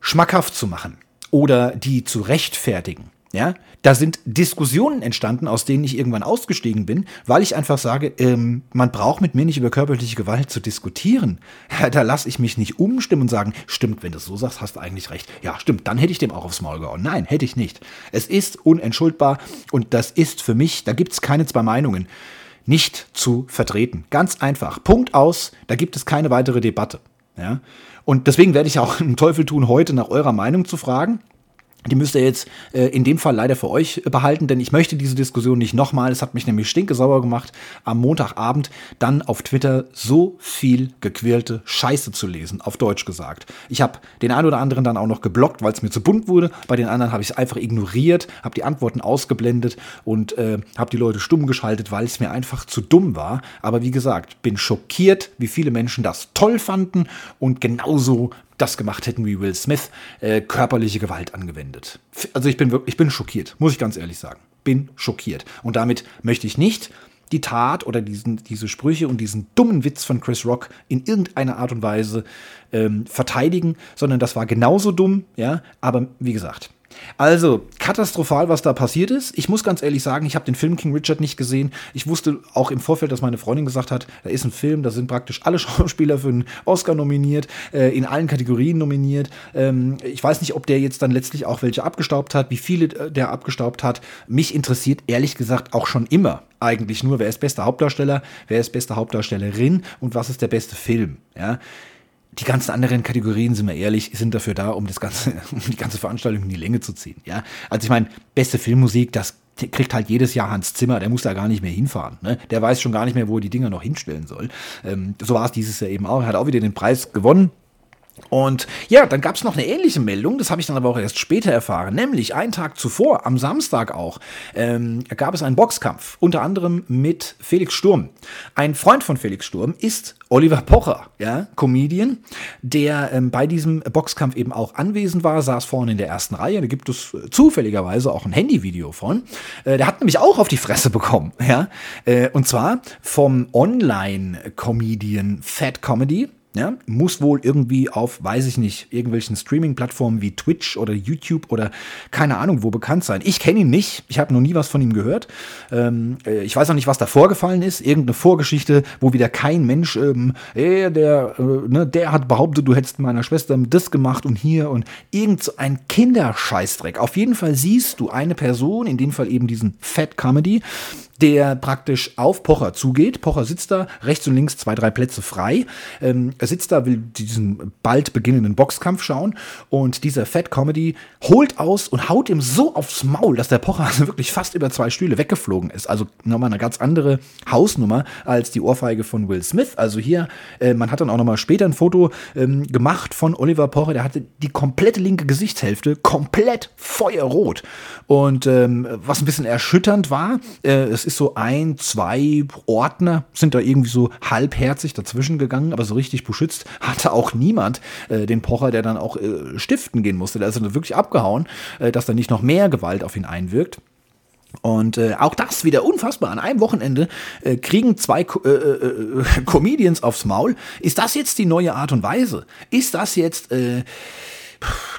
schmackhaft zu machen oder die zu rechtfertigen. Ja, da sind Diskussionen entstanden, aus denen ich irgendwann ausgestiegen bin, weil ich einfach sage, ähm, man braucht mit mir nicht über körperliche Gewalt zu diskutieren. Da lasse ich mich nicht umstimmen und sagen, stimmt, wenn du es so sagst, hast du eigentlich recht. Ja, stimmt, dann hätte ich dem auch aufs Maul gehauen. Nein, hätte ich nicht. Es ist unentschuldbar und das ist für mich, da gibt es keine zwei Meinungen, nicht zu vertreten. Ganz einfach. Punkt aus, da gibt es keine weitere Debatte. Ja? Und deswegen werde ich auch einen Teufel tun, heute nach eurer Meinung zu fragen. Die müsst ihr jetzt äh, in dem Fall leider für euch behalten, denn ich möchte diese Diskussion nicht nochmal. Es hat mich nämlich stinkesauer gemacht, am Montagabend dann auf Twitter so viel gequälte Scheiße zu lesen, auf Deutsch gesagt. Ich habe den einen oder anderen dann auch noch geblockt, weil es mir zu bunt wurde. Bei den anderen habe ich es einfach ignoriert, habe die Antworten ausgeblendet und äh, habe die Leute stumm geschaltet, weil es mir einfach zu dumm war. Aber wie gesagt, bin schockiert, wie viele Menschen das toll fanden und genauso das gemacht hätten wie Will Smith, äh, körperliche Gewalt angewendet. Also ich bin wirklich, ich bin schockiert, muss ich ganz ehrlich sagen. Bin schockiert. Und damit möchte ich nicht die Tat oder diesen, diese Sprüche und diesen dummen Witz von Chris Rock in irgendeiner Art und Weise ähm, verteidigen, sondern das war genauso dumm, ja. Aber wie gesagt, Also, katastrophal, was da passiert ist. Ich muss ganz ehrlich sagen, ich habe den Film King Richard nicht gesehen. Ich wusste auch im Vorfeld, dass meine Freundin gesagt hat, da ist ein Film, da sind praktisch alle Schauspieler für einen Oscar nominiert, äh, in allen Kategorien nominiert. Ähm, ich weiß nicht, ob der jetzt dann letztlich auch welche abgestaubt hat, wie viele äh, der abgestaubt hat. Mich interessiert ehrlich gesagt auch schon immer eigentlich nur, wer ist bester Hauptdarsteller, wer ist beste Hauptdarstellerin und was ist der beste Film. Ja die ganzen anderen Kategorien, sind wir ehrlich, sind dafür da, um das ganze, um die ganze Veranstaltung in die Länge zu ziehen. Ja, also ich meine, beste Filmmusik, das kriegt halt jedes Jahr Hans Zimmer, der muss da gar nicht mehr hinfahren. Ne? Der weiß schon gar nicht mehr, wo er die Dinger noch hinstellen soll. Ähm, so war es dieses Jahr eben auch. Er hat auch wieder den Preis gewonnen. Und ja, dann gab es noch eine ähnliche Meldung, das habe ich dann aber auch erst später erfahren, nämlich einen Tag zuvor, am Samstag auch, ähm, gab es einen Boxkampf, unter anderem mit Felix Sturm. Ein Freund von Felix Sturm ist Oliver Pocher, ja, Comedian, der ähm, bei diesem Boxkampf eben auch anwesend war, saß vorne in der ersten Reihe, da gibt es äh, zufälligerweise auch ein Handyvideo von. Äh, der hat nämlich auch auf die Fresse bekommen, ja, äh, und zwar vom Online-Comedian Fat Comedy, ja, muss wohl irgendwie auf, weiß ich nicht, irgendwelchen Streaming-Plattformen wie Twitch oder YouTube oder keine Ahnung wo bekannt sein. Ich kenne ihn nicht, ich habe noch nie was von ihm gehört. Ähm, äh, ich weiß auch nicht, was da vorgefallen ist. Irgendeine Vorgeschichte, wo wieder kein Mensch, ähm, äh, der, äh, ne, der hat behauptet, du hättest meiner Schwester das gemacht und hier und irgend so ein Kinderscheißdreck. Auf jeden Fall siehst du eine Person, in dem Fall eben diesen Fat Comedy, der praktisch auf Pocher zugeht. Pocher sitzt da, rechts und links zwei, drei Plätze frei. Ähm, er sitzt da, will diesen bald beginnenden Boxkampf schauen und dieser Fat Comedy holt aus und haut ihm so aufs Maul, dass der Pocher also wirklich fast über zwei Stühle weggeflogen ist. Also nochmal eine ganz andere Hausnummer als die Ohrfeige von Will Smith. Also hier, äh, man hat dann auch nochmal später ein Foto ähm, gemacht von Oliver Pocher, der hatte die komplette linke Gesichtshälfte komplett feuerrot. Und ähm, was ein bisschen erschütternd war, äh, es ist so ein, zwei Ordner sind da irgendwie so halbherzig dazwischen gegangen, aber so richtig beschützt hatte auch niemand äh, den Pocher, der dann auch äh, stiften gehen musste. Der ist dann wirklich abgehauen, äh, dass da nicht noch mehr Gewalt auf ihn einwirkt. Und äh, auch das wieder unfassbar. An einem Wochenende äh, kriegen zwei Co äh, äh, äh Comedians aufs Maul. Ist das jetzt die neue Art und Weise? Ist das jetzt äh,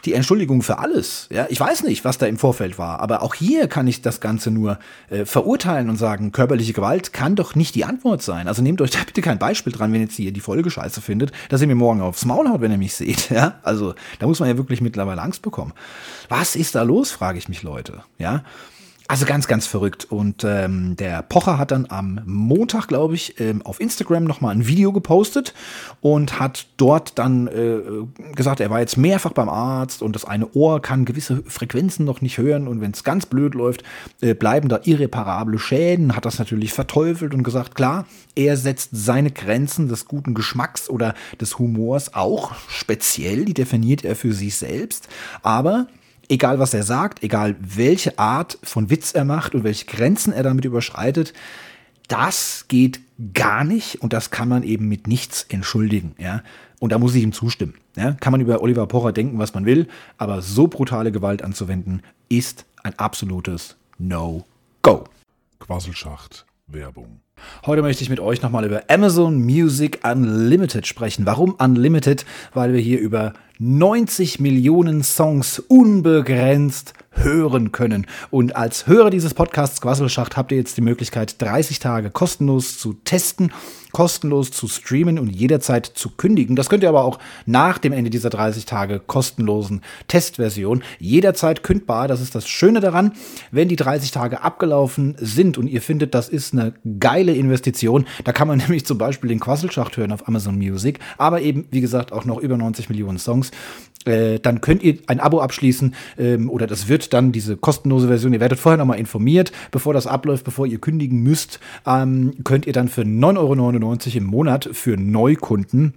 die Entschuldigung für alles. Ja, ich weiß nicht, was da im Vorfeld war, aber auch hier kann ich das Ganze nur äh, verurteilen und sagen, körperliche Gewalt kann doch nicht die Antwort sein. Also nehmt euch da bitte kein Beispiel dran, wenn jetzt hier die Folge scheiße findet, dass ihr mir morgen aufs Maul haut, wenn ihr mich seht. Ja, also da muss man ja wirklich mittlerweile Angst bekommen. Was ist da los, frage ich mich, Leute. Ja, also ganz, ganz verrückt. Und ähm, der Pocher hat dann am Montag, glaube ich, ähm, auf Instagram nochmal ein Video gepostet und hat dort dann äh, gesagt, er war jetzt mehrfach beim Arzt und das eine Ohr kann gewisse Frequenzen noch nicht hören und wenn es ganz blöd läuft, äh, bleiben da irreparable Schäden. Hat das natürlich verteufelt und gesagt, klar, er setzt seine Grenzen des guten Geschmacks oder des Humors auch speziell, die definiert er für sich selbst. Aber egal was er sagt, egal welche Art von Witz er macht und welche Grenzen er damit überschreitet, das geht gar nicht und das kann man eben mit nichts entschuldigen, ja. Und da muss ich ihm zustimmen. Ja? Kann man über Oliver Pocher denken, was man will, aber so brutale Gewalt anzuwenden, ist ein absolutes No-Go. Quasselschacht, Werbung. Heute möchte ich mit euch nochmal über Amazon Music Unlimited sprechen. Warum Unlimited? Weil wir hier über 90 Millionen Songs unbegrenzt hören können. Und als Hörer dieses Podcasts Quasselschacht habt ihr jetzt die Möglichkeit, 30 Tage kostenlos zu testen, kostenlos zu streamen und jederzeit zu kündigen. Das könnt ihr aber auch nach dem Ende dieser 30 Tage kostenlosen Testversion jederzeit kündbar. Das ist das Schöne daran. Wenn die 30 Tage abgelaufen sind und ihr findet, das ist eine geile Investition, da kann man nämlich zum Beispiel den Quasselschacht hören auf Amazon Music, aber eben, wie gesagt, auch noch über 90 Millionen Songs. Äh, dann könnt ihr ein Abo abschließen ähm, oder das wird dann diese kostenlose Version. Ihr werdet vorher nochmal informiert, bevor das abläuft, bevor ihr kündigen müsst, ähm, könnt ihr dann für 9,99 Euro im Monat für Neukunden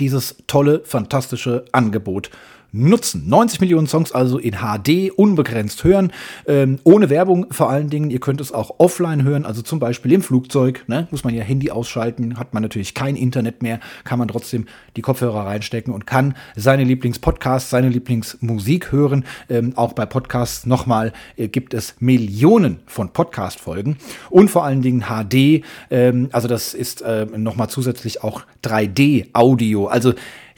dieses tolle, fantastische Angebot nutzen. 90 Millionen Songs also in HD unbegrenzt hören, ähm, ohne Werbung vor allen Dingen. Ihr könnt es auch offline hören, also zum Beispiel im Flugzeug. Ne? Muss man ja Handy ausschalten, hat man natürlich kein Internet mehr, kann man trotzdem die Kopfhörer reinstecken und kann seine Lieblingspodcasts, seine Lieblingsmusik hören. Ähm, auch bei Podcasts nochmal äh, gibt es Millionen von Podcast-Folgen und vor allen Dingen HD. Ähm, also das ist äh, nochmal zusätzlich auch 3D-Audio. Also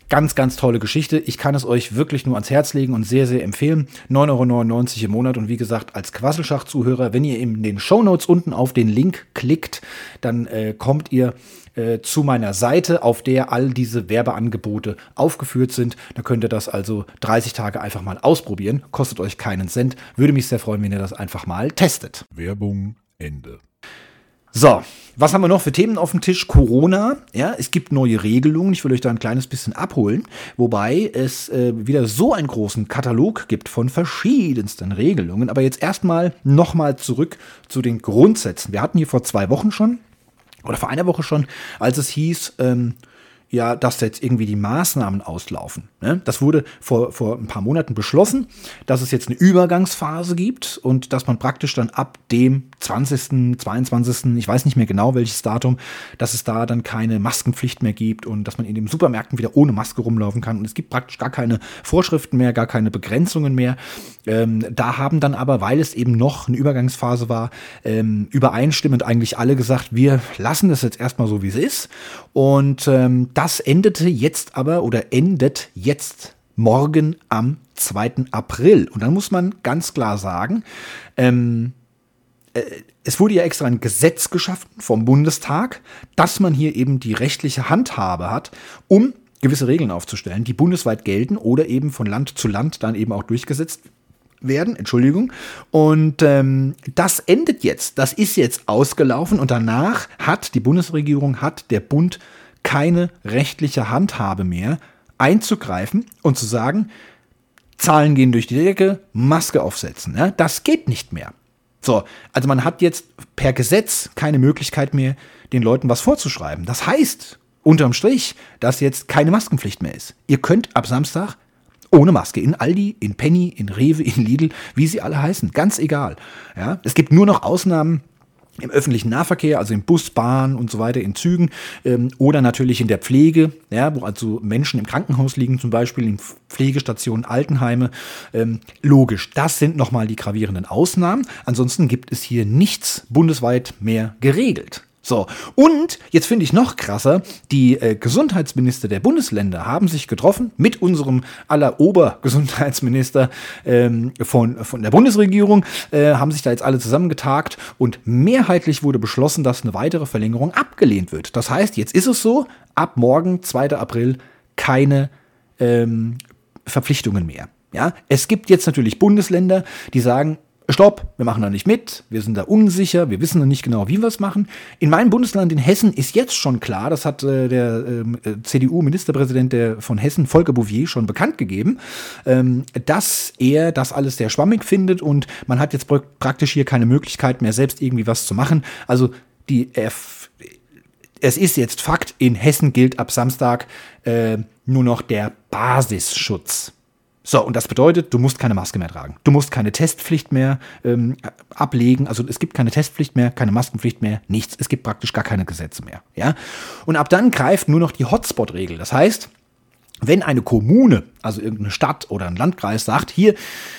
Ganz, ganz tolle Geschichte. Ich kann es euch wirklich nur ans Herz legen und sehr, sehr empfehlen. 9,99 Euro im Monat und wie gesagt, als Quasselschacht-Zuhörer, wenn ihr in den Shownotes unten auf den Link klickt, dann äh, kommt ihr äh, zu meiner Seite, auf der all diese Werbeangebote aufgeführt sind. Da könnt ihr das also 30 Tage einfach mal ausprobieren. Kostet euch keinen Cent. Würde mich sehr freuen, wenn ihr das einfach mal testet. Werbung Ende. So, was haben wir noch für Themen auf dem Tisch? Corona. Ja, es gibt neue Regelungen. Ich will euch da ein kleines bisschen abholen. Wobei es äh, wieder so einen großen Katalog gibt von verschiedensten Regelungen. Aber jetzt erstmal nochmal zurück zu den Grundsätzen. Wir hatten hier vor zwei Wochen schon, oder vor einer Woche schon, als es hieß, ähm, ja, dass jetzt irgendwie die Maßnahmen auslaufen. Ne? Das wurde vor, vor ein paar Monaten beschlossen, dass es jetzt eine Übergangsphase gibt und dass man praktisch dann ab dem 20., 22., ich weiß nicht mehr genau welches Datum, dass es da dann keine Maskenpflicht mehr gibt und dass man in den Supermärkten wieder ohne Maske rumlaufen kann. Und es gibt praktisch gar keine Vorschriften mehr, gar keine Begrenzungen mehr. Ähm, da haben dann aber, weil es eben noch eine Übergangsphase war, ähm, übereinstimmend eigentlich alle gesagt, wir lassen das jetzt erstmal so, wie es ist. Und ähm, das endete jetzt aber oder endet jetzt morgen am 2. April. Und dann muss man ganz klar sagen, ähm, äh, es wurde ja extra ein Gesetz geschaffen vom Bundestag, dass man hier eben die rechtliche Handhabe hat, um gewisse Regeln aufzustellen, die bundesweit gelten oder eben von Land zu Land dann eben auch durchgesetzt werden, Entschuldigung. Und ähm, das endet jetzt, das ist jetzt ausgelaufen und danach hat die Bundesregierung, hat der Bund keine rechtliche Handhabe mehr, einzugreifen und zu sagen, Zahlen gehen durch die Decke, Maske aufsetzen. Ne? Das geht nicht mehr. So, also man hat jetzt per Gesetz keine Möglichkeit mehr, den Leuten was vorzuschreiben. Das heißt, unterm Strich, dass jetzt keine Maskenpflicht mehr ist. Ihr könnt ab Samstag ohne Maske in Aldi, in Penny, in Rewe, in Lidl, wie sie alle heißen, ganz egal. Ja, es gibt nur noch Ausnahmen im öffentlichen Nahverkehr, also im Bus, Bahn und so weiter, in Zügen ähm, oder natürlich in der Pflege, ja, wo also Menschen im Krankenhaus liegen, zum Beispiel in Pflegestationen, Altenheime. Ähm, logisch, das sind nochmal die gravierenden Ausnahmen. Ansonsten gibt es hier nichts bundesweit mehr geregelt. So, und jetzt finde ich noch krasser, die äh, Gesundheitsminister der Bundesländer haben sich getroffen mit unserem aller Obergesundheitsminister ähm, von, von der Bundesregierung, äh, haben sich da jetzt alle zusammengetagt und mehrheitlich wurde beschlossen, dass eine weitere Verlängerung abgelehnt wird. Das heißt, jetzt ist es so, ab morgen, 2. April, keine ähm, Verpflichtungen mehr. Ja, es gibt jetzt natürlich Bundesländer, die sagen, Stopp, wir machen da nicht mit, wir sind da unsicher, wir wissen noch nicht genau, wie wir es machen. In meinem Bundesland in Hessen ist jetzt schon klar, das hat äh, der ähm, äh, CDU-Ministerpräsident von Hessen, Volker Bouvier, schon bekannt gegeben, ähm, dass er das alles sehr schwammig findet und man hat jetzt praktisch hier keine Möglichkeit mehr, selbst irgendwie was zu machen. Also die F es ist jetzt Fakt, in Hessen gilt ab Samstag äh, nur noch der Basisschutz. So, und das bedeutet, du musst keine Maske mehr tragen. Du musst keine Testpflicht mehr ähm, ablegen. Also es gibt keine Testpflicht mehr, keine Maskenpflicht mehr, nichts. Es gibt praktisch gar keine Gesetze mehr. Ja? Und ab dann greift nur noch die Hotspot-Regel. Das heißt, wenn eine Kommune, also irgendeine Stadt oder ein Landkreis sagt, hier,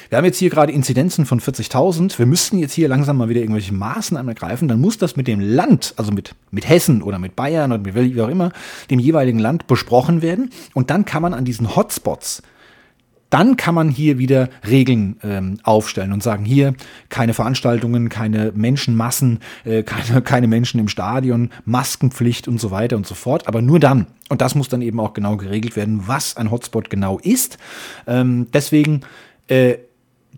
wir haben jetzt hier gerade Inzidenzen von 40.000, wir müssten jetzt hier langsam mal wieder irgendwelche Maßnahmen ergreifen, dann muss das mit dem Land, also mit, mit Hessen oder mit Bayern oder mit wie auch immer, dem jeweiligen Land besprochen werden. Und dann kann man an diesen Hotspots dann kann man hier wieder Regeln ähm, aufstellen und sagen, hier keine Veranstaltungen, keine Menschenmassen, äh, keine, keine Menschen im Stadion, Maskenpflicht und so weiter und so fort. Aber nur dann. Und das muss dann eben auch genau geregelt werden, was ein Hotspot genau ist. Ähm, deswegen äh,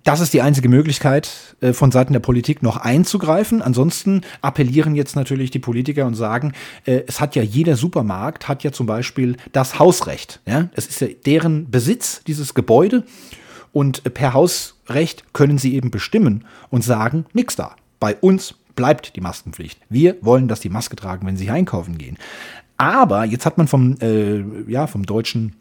das ist die einzige Möglichkeit, äh, von Seiten der Politik noch einzugreifen. Ansonsten appellieren jetzt natürlich die Politiker und sagen, äh, es hat ja jeder Supermarkt, hat ja zum Beispiel das Hausrecht. Ja? Es ist ja deren Besitz, dieses Gebäude. Und per Hausrecht können sie eben bestimmen und sagen, nix da. Bei uns bleibt die Maskenpflicht. Wir wollen, dass die Maske tragen, wenn sie einkaufen gehen. Aber jetzt hat man vom, äh, ja, vom deutschen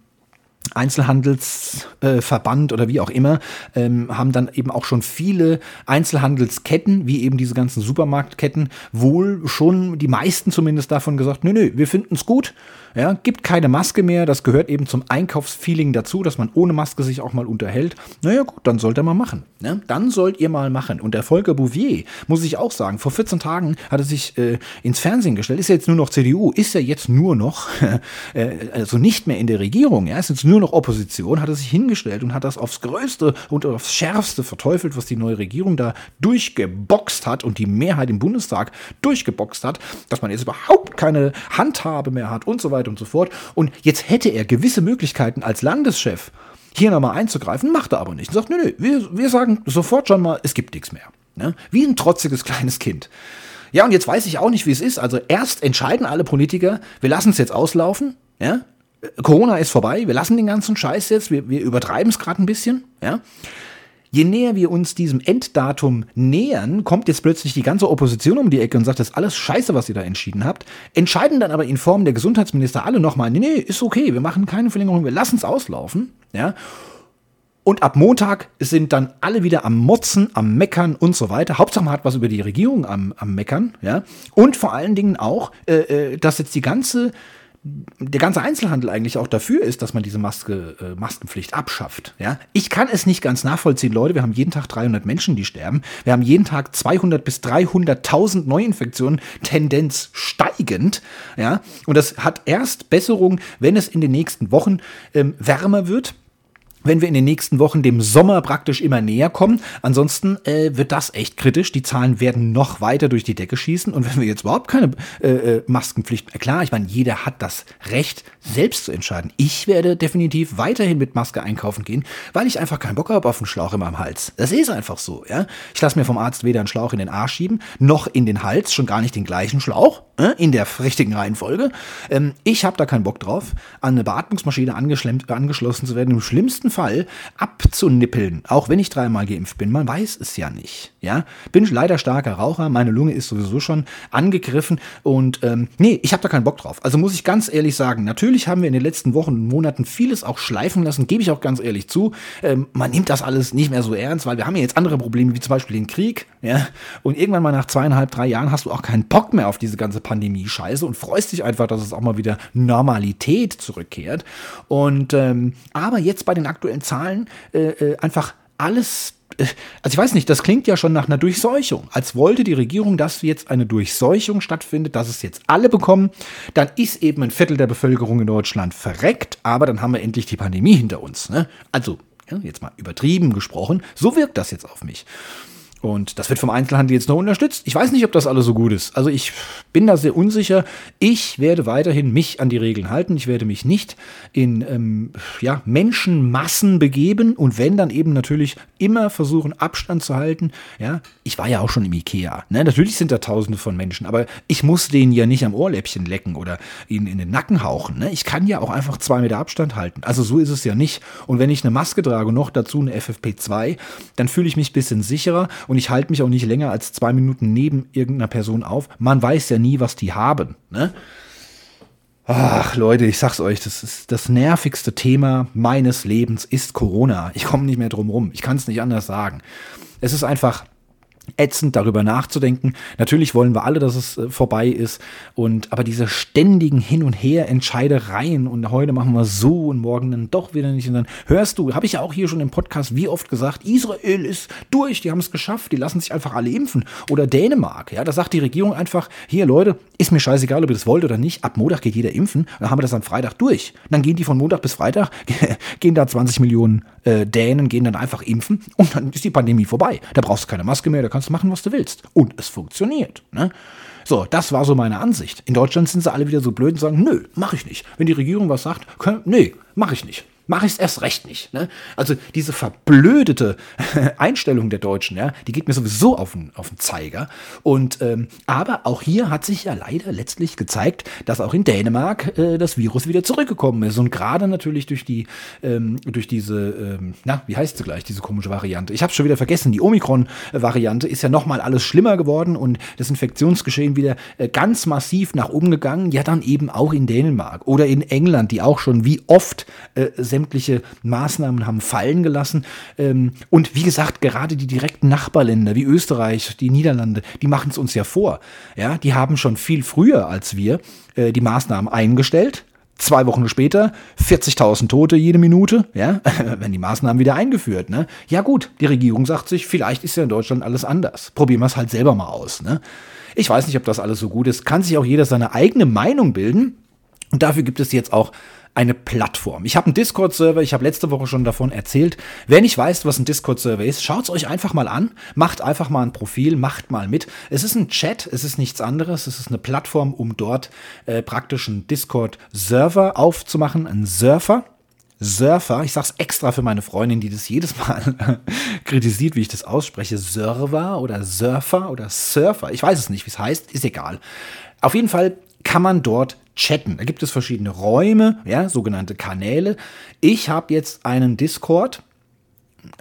Einzelhandelsverband äh, oder wie auch immer, ähm, haben dann eben auch schon viele Einzelhandelsketten, wie eben diese ganzen Supermarktketten, wohl schon die meisten zumindest davon gesagt, nö, nö, wir finden es gut, Ja, gibt keine Maske mehr. Das gehört eben zum Einkaufsfeeling dazu, dass man ohne Maske sich auch mal unterhält. Naja, gut, dann sollt ihr mal machen. Ne? Dann sollt ihr mal machen. Und der Volker Bouvier, muss ich auch sagen, vor 14 Tagen hat er sich äh, ins Fernsehen gestellt. Ist ja jetzt nur noch CDU, ist ja jetzt nur noch, äh, also nicht mehr in der Regierung, ja, ist jetzt nur noch Opposition, hat er sich hingestellt und hat das aufs Größte und aufs Schärfste verteufelt, was die neue Regierung da durchgeboxt hat und die Mehrheit im Bundestag durchgeboxt hat, dass man jetzt überhaupt keine Handhabe mehr hat und so weiter und so fort. Und jetzt hätte er gewisse Möglichkeiten als Landeschef hier nochmal einzugreifen, macht er aber nicht. Und sagt, nö, nö, wir, wir sagen sofort schon mal, es gibt nichts mehr. Ne? Wie ein trotziges kleines Kind. Ja, und jetzt weiß ich auch nicht, wie es ist. Also erst entscheiden alle Politiker, wir lassen es jetzt auslaufen, ja. Corona ist vorbei, wir lassen den ganzen Scheiß jetzt, wir, wir übertreiben es gerade ein bisschen, ja. Je näher wir uns diesem Enddatum nähern, kommt jetzt plötzlich die ganze Opposition um die Ecke und sagt, das ist alles scheiße, was ihr da entschieden habt. Entscheiden dann aber in Form der Gesundheitsminister alle nochmal, nee, nee, ist okay, wir machen keine Verlängerung, wir lassen es auslaufen. Ja? Und ab Montag sind dann alle wieder am Motzen, am Meckern und so weiter. Hauptsache man hat was über die Regierung am, am Meckern. Ja? Und vor allen Dingen auch, äh, äh dass jetzt die ganze der ganze Einzelhandel eigentlich auch dafür ist, dass man diese Maske, äh, Maskenpflicht abschafft. Ja? Ich kann es nicht ganz nachvollziehen, Leute. Wir haben jeden Tag 300 Menschen, die sterben. Wir haben jeden Tag 200 bis 300.000 Neuinfektionen, Tendenz steigend. Ja? Und das hat erst Besserung, wenn es in den nächsten Wochen ähm, wärmer wird wenn wir in den nächsten Wochen dem Sommer praktisch immer näher kommen. Ansonsten äh, wird das echt kritisch. Die Zahlen werden noch weiter durch die Decke schießen. Und wenn wir jetzt überhaupt keine äh, äh Maskenpflicht, klar, ich meine, jeder hat das Recht, selbst zu entscheiden. Ich werde definitiv weiterhin mit Maske einkaufen gehen, weil ich einfach keinen Bock habe auf einen Schlauch immer am Hals. Das ist einfach so, ja. Ich lasse mir vom Arzt weder einen Schlauch in den Arsch schieben, noch in den Hals, schon gar nicht den gleichen Schlauch, äh, in der richtigen Reihenfolge. Ähm, ich habe da keinen Bock drauf, an eine Beatmungsmaschine angeschlossen zu werden. Im schlimmsten Fall abzunippeln, auch wenn ich dreimal geimpft bin. Man weiß es ja nicht, ja. Bin leider starker Raucher, meine Lunge ist sowieso schon angegriffen und ähm, nee, ich habe da keinen Bock drauf. Also muss ich ganz ehrlich sagen, natürlich Natürlich haben wir in den letzten Wochen und Monaten vieles auch schleifen lassen, gebe ich auch ganz ehrlich zu. Ähm, man nimmt das alles nicht mehr so ernst, weil wir haben ja jetzt andere Probleme, wie zum Beispiel den Krieg. Ja? Und irgendwann mal nach zweieinhalb, drei Jahren hast du auch keinen Bock mehr auf diese ganze Pandemie-Scheiße und freust dich einfach, dass es auch mal wieder Normalität zurückkehrt. Und ähm, aber jetzt bei den aktuellen Zahlen äh, äh, einfach alles also ich weiß nicht, das klingt ja schon nach einer Durchseuchung. Als wollte die Regierung, dass jetzt eine Durchseuchung stattfindet, dass es jetzt alle bekommen. Dann ist eben ein Viertel der Bevölkerung in Deutschland verreckt, aber dann haben wir endlich die Pandemie hinter uns. Ne? Also, ja, jetzt mal übertrieben gesprochen, so wirkt das jetzt auf mich. Und das wird vom Einzelhandel jetzt noch unterstützt. Ich weiß nicht, ob das alles so gut ist. Also ich bin da sehr unsicher. Ich werde weiterhin mich an die Regeln halten. Ich werde mich nicht in ähm, ja, Menschenmassen begeben und wenn dann eben natürlich immer versuchen, Abstand zu halten. Ja, ich war ja auch schon im Ikea. Ne? Natürlich sind da tausende von Menschen, aber ich muss denen ja nicht am Ohrläppchen lecken oder ihnen in den Nacken hauchen. Ne? Ich kann ja auch einfach zwei Meter Abstand halten. Also so ist es ja nicht. Und wenn ich eine Maske trage, noch dazu eine FFP2, dann fühle ich mich ein bisschen sicherer und ich halte mich auch nicht länger als zwei Minuten neben irgendeiner Person auf. Man weiß ja nie, was die haben. Ne? Ach Leute, ich sag's euch, das ist das nervigste Thema meines Lebens ist Corona. Ich komme nicht mehr drum rum. Ich kann es nicht anders sagen. Es ist einfach ätzend, darüber nachzudenken. Natürlich wollen wir alle, dass es äh, vorbei ist. Und aber diese ständigen Hin- und Her-Entscheidereien und heute machen wir so und morgen dann doch wieder nicht. Und dann hörst du, habe ich ja auch hier schon im Podcast wie oft gesagt, Israel ist durch, die haben es geschafft, die lassen sich einfach alle impfen. Oder Dänemark, ja, da sagt die Regierung einfach, hier Leute, ist mir scheißegal, ob ihr das wollt oder nicht, ab Montag geht jeder impfen. Dann haben wir das am Freitag durch. Und dann gehen die von Montag bis Freitag, gehen da 20 Millionen äh, Dänen, gehen dann einfach impfen und dann ist die Pandemie vorbei. Da brauchst du keine Maske mehr, da kannst machen, was du willst. Und es funktioniert. Ne? So, das war so meine Ansicht. In Deutschland sind sie alle wieder so blöd und sagen, nö, mach ich nicht. Wenn die Regierung was sagt, können, nee, mach ich nicht mache ich es erst recht nicht. Ne? Also diese verblödete Einstellung der Deutschen, ja, die geht mir sowieso auf den, auf den Zeiger. Und ähm, aber auch hier hat sich ja leider letztlich gezeigt, dass auch in Dänemark äh, das Virus wieder zurückgekommen ist. Und gerade natürlich durch die, ähm, durch diese, ähm, na, wie heißt sie gleich, diese komische Variante? Ich habe schon wieder vergessen, die Omikron-Variante ist ja nochmal alles schlimmer geworden und das Infektionsgeschehen wieder äh, ganz massiv nach oben gegangen. Ja, dann eben auch in Dänemark oder in England, die auch schon wie oft äh, sämtliche Maßnahmen haben fallen gelassen. Ähm, und wie gesagt, gerade die direkten Nachbarländer wie Österreich, die Niederlande, die machen es uns ja vor. Ja, die haben schon viel früher als wir äh, die Maßnahmen eingestellt Zwei Wochen später 40.000 Tote jede Minute, ja, wenn die Maßnahmen wieder eingeführt, ne? Ja gut, die Regierung sagt sich, vielleicht ist ja in Deutschland alles anders. Probieren wir es halt selber mal aus, ne? Ich weiß nicht, ob das alles so gut ist. Kann sich auch jeder seine eigene Meinung bilden. Und dafür gibt es jetzt auch eine Plattform. Ich habe einen Discord-Server, ich habe letzte Woche schon davon erzählt. Wer nicht weiß, was ein Discord-Server ist, schaut es euch einfach mal an, macht einfach mal ein Profil, macht mal mit. Es ist ein Chat, es ist nichts anderes, es ist eine Plattform, um dort äh, praktisch einen Discord-Server aufzumachen, einen Surfer. Surfer, ich sag's extra für meine Freundin, die das jedes Mal kritisiert, wie ich das ausspreche, Server oder Surfer oder Surfer, ich weiß es nicht, wie es heißt, ist egal. Auf jeden Fall kann man dort chatten. Da gibt es verschiedene Räume, ja, sogenannte Kanäle. Ich habe jetzt einen Discord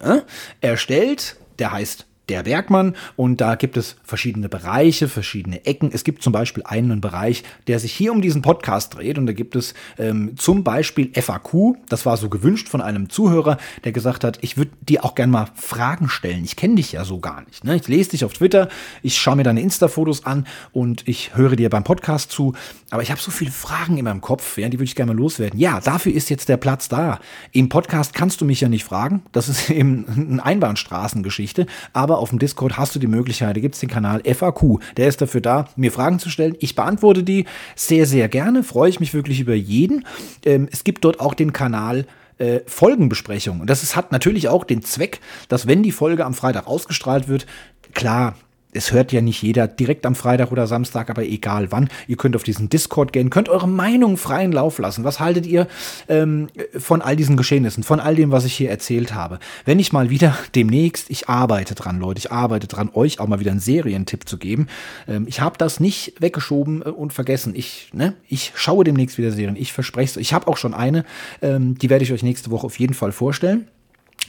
äh, erstellt, der heißt der Bergmann und da gibt es verschiedene Bereiche, verschiedene Ecken. Es gibt zum Beispiel einen Bereich, der sich hier um diesen Podcast dreht und da gibt es ähm, zum Beispiel FAQ. Das war so gewünscht von einem Zuhörer, der gesagt hat, ich würde dir auch gerne mal Fragen stellen. Ich kenne dich ja so gar nicht. Ne? Ich lese dich auf Twitter, ich schaue mir deine Insta-Fotos an und ich höre dir beim Podcast zu. Aber ich habe so viele Fragen in meinem Kopf, ja, die würde ich gerne mal loswerden. Ja, dafür ist jetzt der Platz da. Im Podcast kannst du mich ja nicht fragen. Das ist eben eine Einbahnstraßengeschichte. Aber auf dem Discord hast du die Möglichkeit, da gibt es den Kanal FAQ. Der ist dafür da, mir Fragen zu stellen. Ich beantworte die sehr, sehr gerne. Freue ich mich wirklich über jeden. Ähm, es gibt dort auch den Kanal äh, Folgenbesprechung. Und das ist, hat natürlich auch den Zweck, dass wenn die Folge am Freitag ausgestrahlt wird, klar, es hört ja nicht jeder direkt am Freitag oder Samstag, aber egal wann. Ihr könnt auf diesen Discord gehen, könnt eure Meinung freien Lauf lassen. Was haltet ihr ähm, von all diesen Geschehnissen, von all dem, was ich hier erzählt habe? Wenn ich mal wieder demnächst, ich arbeite dran, Leute, ich arbeite dran, euch auch mal wieder einen Serientipp zu geben. Ähm, ich habe das nicht weggeschoben äh, und vergessen. Ich, ne, ich schaue demnächst wieder Serien. Ich verspreche es. Ich habe auch schon eine, ähm, die werde ich euch nächste Woche auf jeden Fall vorstellen.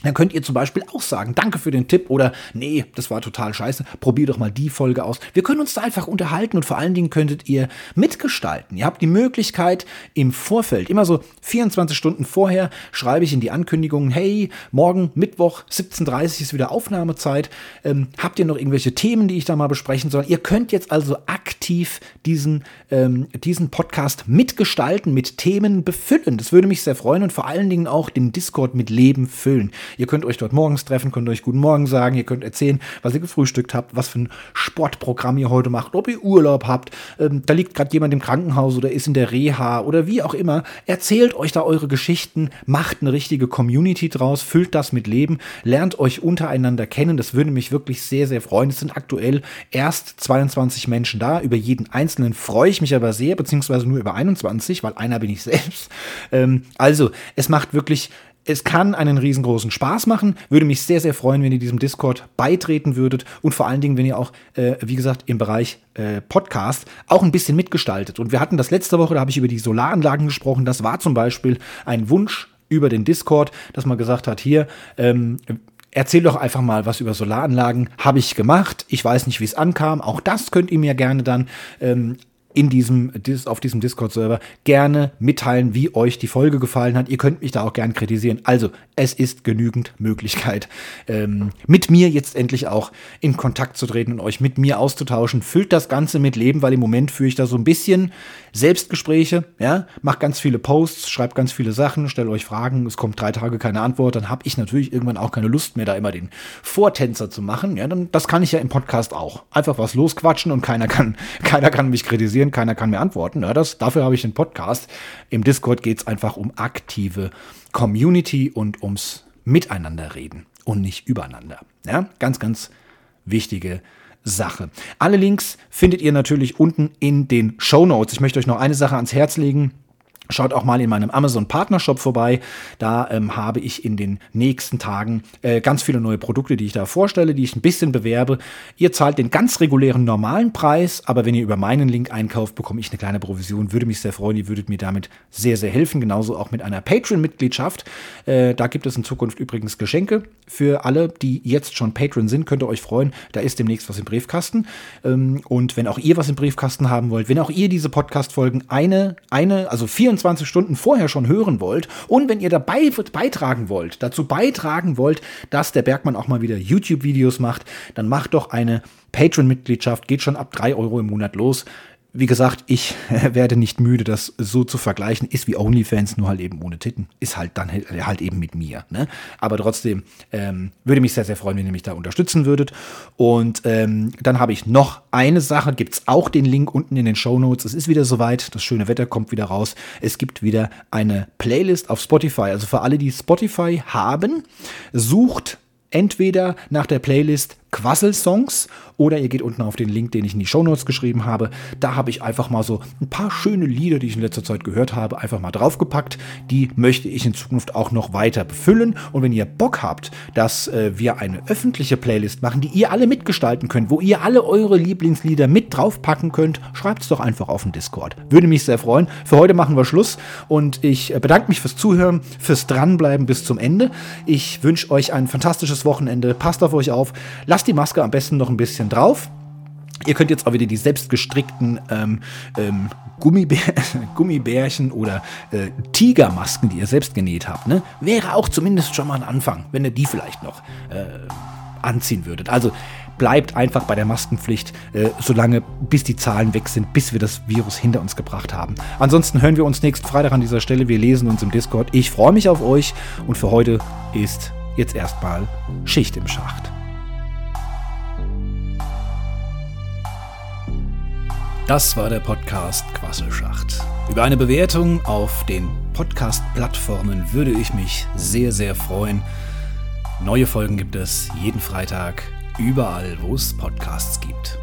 Dann könnt ihr zum Beispiel auch sagen, danke für den Tipp oder nee, das war total scheiße, probier doch mal die Folge aus. Wir können uns da einfach unterhalten und vor allen Dingen könntet ihr mitgestalten. Ihr habt die Möglichkeit im Vorfeld, immer so 24 Stunden vorher, schreibe ich in die Ankündigungen, hey, morgen Mittwoch 17.30 ist wieder Aufnahmezeit. Ähm, habt ihr noch irgendwelche Themen, die ich da mal besprechen soll? Ihr könnt jetzt also aktiv diesen, ähm, diesen Podcast mitgestalten, mit Themen befüllen. Das würde mich sehr freuen und vor allen Dingen auch den Discord mit Leben füllen. Ihr könnt euch dort morgens treffen, könnt euch guten Morgen sagen, ihr könnt erzählen, was ihr gefrühstückt habt, was für ein Sportprogramm ihr heute macht, ob ihr Urlaub habt. Ähm, da liegt gerade jemand im Krankenhaus oder ist in der Reha oder wie auch immer. Erzählt euch da eure Geschichten, macht eine richtige Community draus, füllt das mit Leben, lernt euch untereinander kennen. Das würde mich wirklich sehr, sehr freuen. Es sind aktuell erst 22 Menschen da. Über jeden einzelnen freue ich mich aber sehr, beziehungsweise nur über 21, weil einer bin ich selbst. Ähm, also, es macht wirklich es kann einen riesengroßen Spaß machen. Würde mich sehr, sehr freuen, wenn ihr diesem Discord beitreten würdet und vor allen Dingen, wenn ihr auch, äh, wie gesagt, im Bereich äh, Podcast auch ein bisschen mitgestaltet. Und wir hatten das letzte Woche, da habe ich über die Solaranlagen gesprochen. Das war zum Beispiel ein Wunsch über den Discord, dass man gesagt hat, hier, ähm, Erzähl doch einfach mal was über Solaranlagen. Habe ich gemacht. Ich weiß nicht, wie es ankam. Auch das könnt ihr mir gerne dann ähm, in diesem, auf diesem Discord-Server gerne mitteilen, wie euch die Folge gefallen hat. Ihr könnt mich da auch gerne kritisieren. Also, es ist genügend Möglichkeit, ähm, mit mir jetzt endlich auch in Kontakt zu treten und euch mit mir auszutauschen. Füllt das Ganze mit Leben, weil im Moment führe ich da so ein bisschen Selbstgespräche, ja, macht ganz viele Posts, schreibt ganz viele Sachen, stellt euch Fragen, es kommt drei Tage keine Antwort, dann habe ich natürlich irgendwann auch keine Lust mehr, da immer den Vortänzer zu machen. Ja, dann, das kann ich ja im Podcast auch. Einfach was losquatschen und keiner kann, keiner kann mich kritisieren kritisieren, keiner kann mir antworten. Ja, das, dafür habe ich den Podcast. Im Discord geht es einfach um aktive Community und ums Miteinanderreden und nicht übereinander. Ja, ganz, ganz wichtige Sache. Alle Links findet ihr natürlich unten in den Show Notes. Ich möchte euch noch eine Sache ans Herz legen. Schaut auch mal in meinem Amazon Partnershop vorbei. Da ähm, habe ich in den nächsten Tagen äh, ganz viele neue Produkte, die ich da vorstelle, die ich ein bisschen bewerbe. Ihr zahlt den ganz regulären normalen Preis, aber wenn ihr über meinen Link einkauft, bekomme ich eine kleine Provision. Würde mich sehr freuen. Ihr würdet mir damit sehr, sehr helfen. Genauso auch mit einer Patreon-Mitgliedschaft. Äh, da gibt es in Zukunft übrigens Geschenke für alle, die jetzt schon Patreon sind. Könnt ihr euch freuen. Da ist demnächst was im Briefkasten. Ähm, und wenn auch ihr was im Briefkasten haben wollt, wenn auch ihr diese Podcast-Folgen eine, eine, also 24 24 Stunden vorher schon hören wollt und wenn ihr dabei beitragen wollt, dazu beitragen wollt, dass der Bergmann auch mal wieder YouTube-Videos macht, dann macht doch eine Patreon-Mitgliedschaft, geht schon ab 3 Euro im Monat los wie gesagt, ich werde nicht müde, das so zu vergleichen. Ist wie OnlyFans, nur halt eben ohne Titten. Ist halt dann halt eben mit mir. Ne? Aber trotzdem ähm, würde mich sehr, sehr freuen, wenn ihr mich da unterstützen würdet. Und ähm, dann habe ich noch eine Sache. Gibt es auch den Link unten in den Show Notes. Es ist wieder soweit. Das schöne Wetter kommt wieder raus. Es gibt wieder eine Playlist auf Spotify. Also für alle, die Spotify haben, sucht entweder nach der Playlist Quassel-Songs oder ihr geht unten auf den Link, den ich in die Shownotes geschrieben habe. Da habe ich einfach mal so ein paar schöne Lieder, die ich in letzter Zeit gehört habe, einfach mal draufgepackt. Die möchte ich in Zukunft auch noch weiter befüllen. Und wenn ihr Bock habt, dass äh, wir eine öffentliche Playlist machen, die ihr alle mitgestalten könnt, wo ihr alle eure Lieblingslieder mit draufpacken könnt, schreibt es doch einfach auf den Discord. Würde mich sehr freuen. Für heute machen wir Schluss und ich äh, bedanke mich fürs Zuhören, fürs Dranbleiben bis zum Ende. Ich wünsche euch ein fantastisches Wochenende. Passt auf euch auf. Lasst die Maske am besten noch ein bisschen drauf. Ihr könnt jetzt auch wieder die selbstgestrickten ähm, ähm, Gummibär Gummibärchen oder äh, Tigermasken, die ihr selbst genäht habt, ne? wäre auch zumindest schon mal ein Anfang, wenn ihr die vielleicht noch äh, anziehen würdet. Also bleibt einfach bei der Maskenpflicht, äh, solange bis die Zahlen weg sind, bis wir das Virus hinter uns gebracht haben. Ansonsten hören wir uns nächsten Freitag an dieser Stelle. Wir lesen uns im Discord. Ich freue mich auf euch und für heute ist jetzt erstmal Schicht im Schacht. Das war der Podcast Quasselschacht. Über eine Bewertung auf den Podcast-Plattformen würde ich mich sehr, sehr freuen. Neue Folgen gibt es jeden Freitag, überall, wo es Podcasts gibt.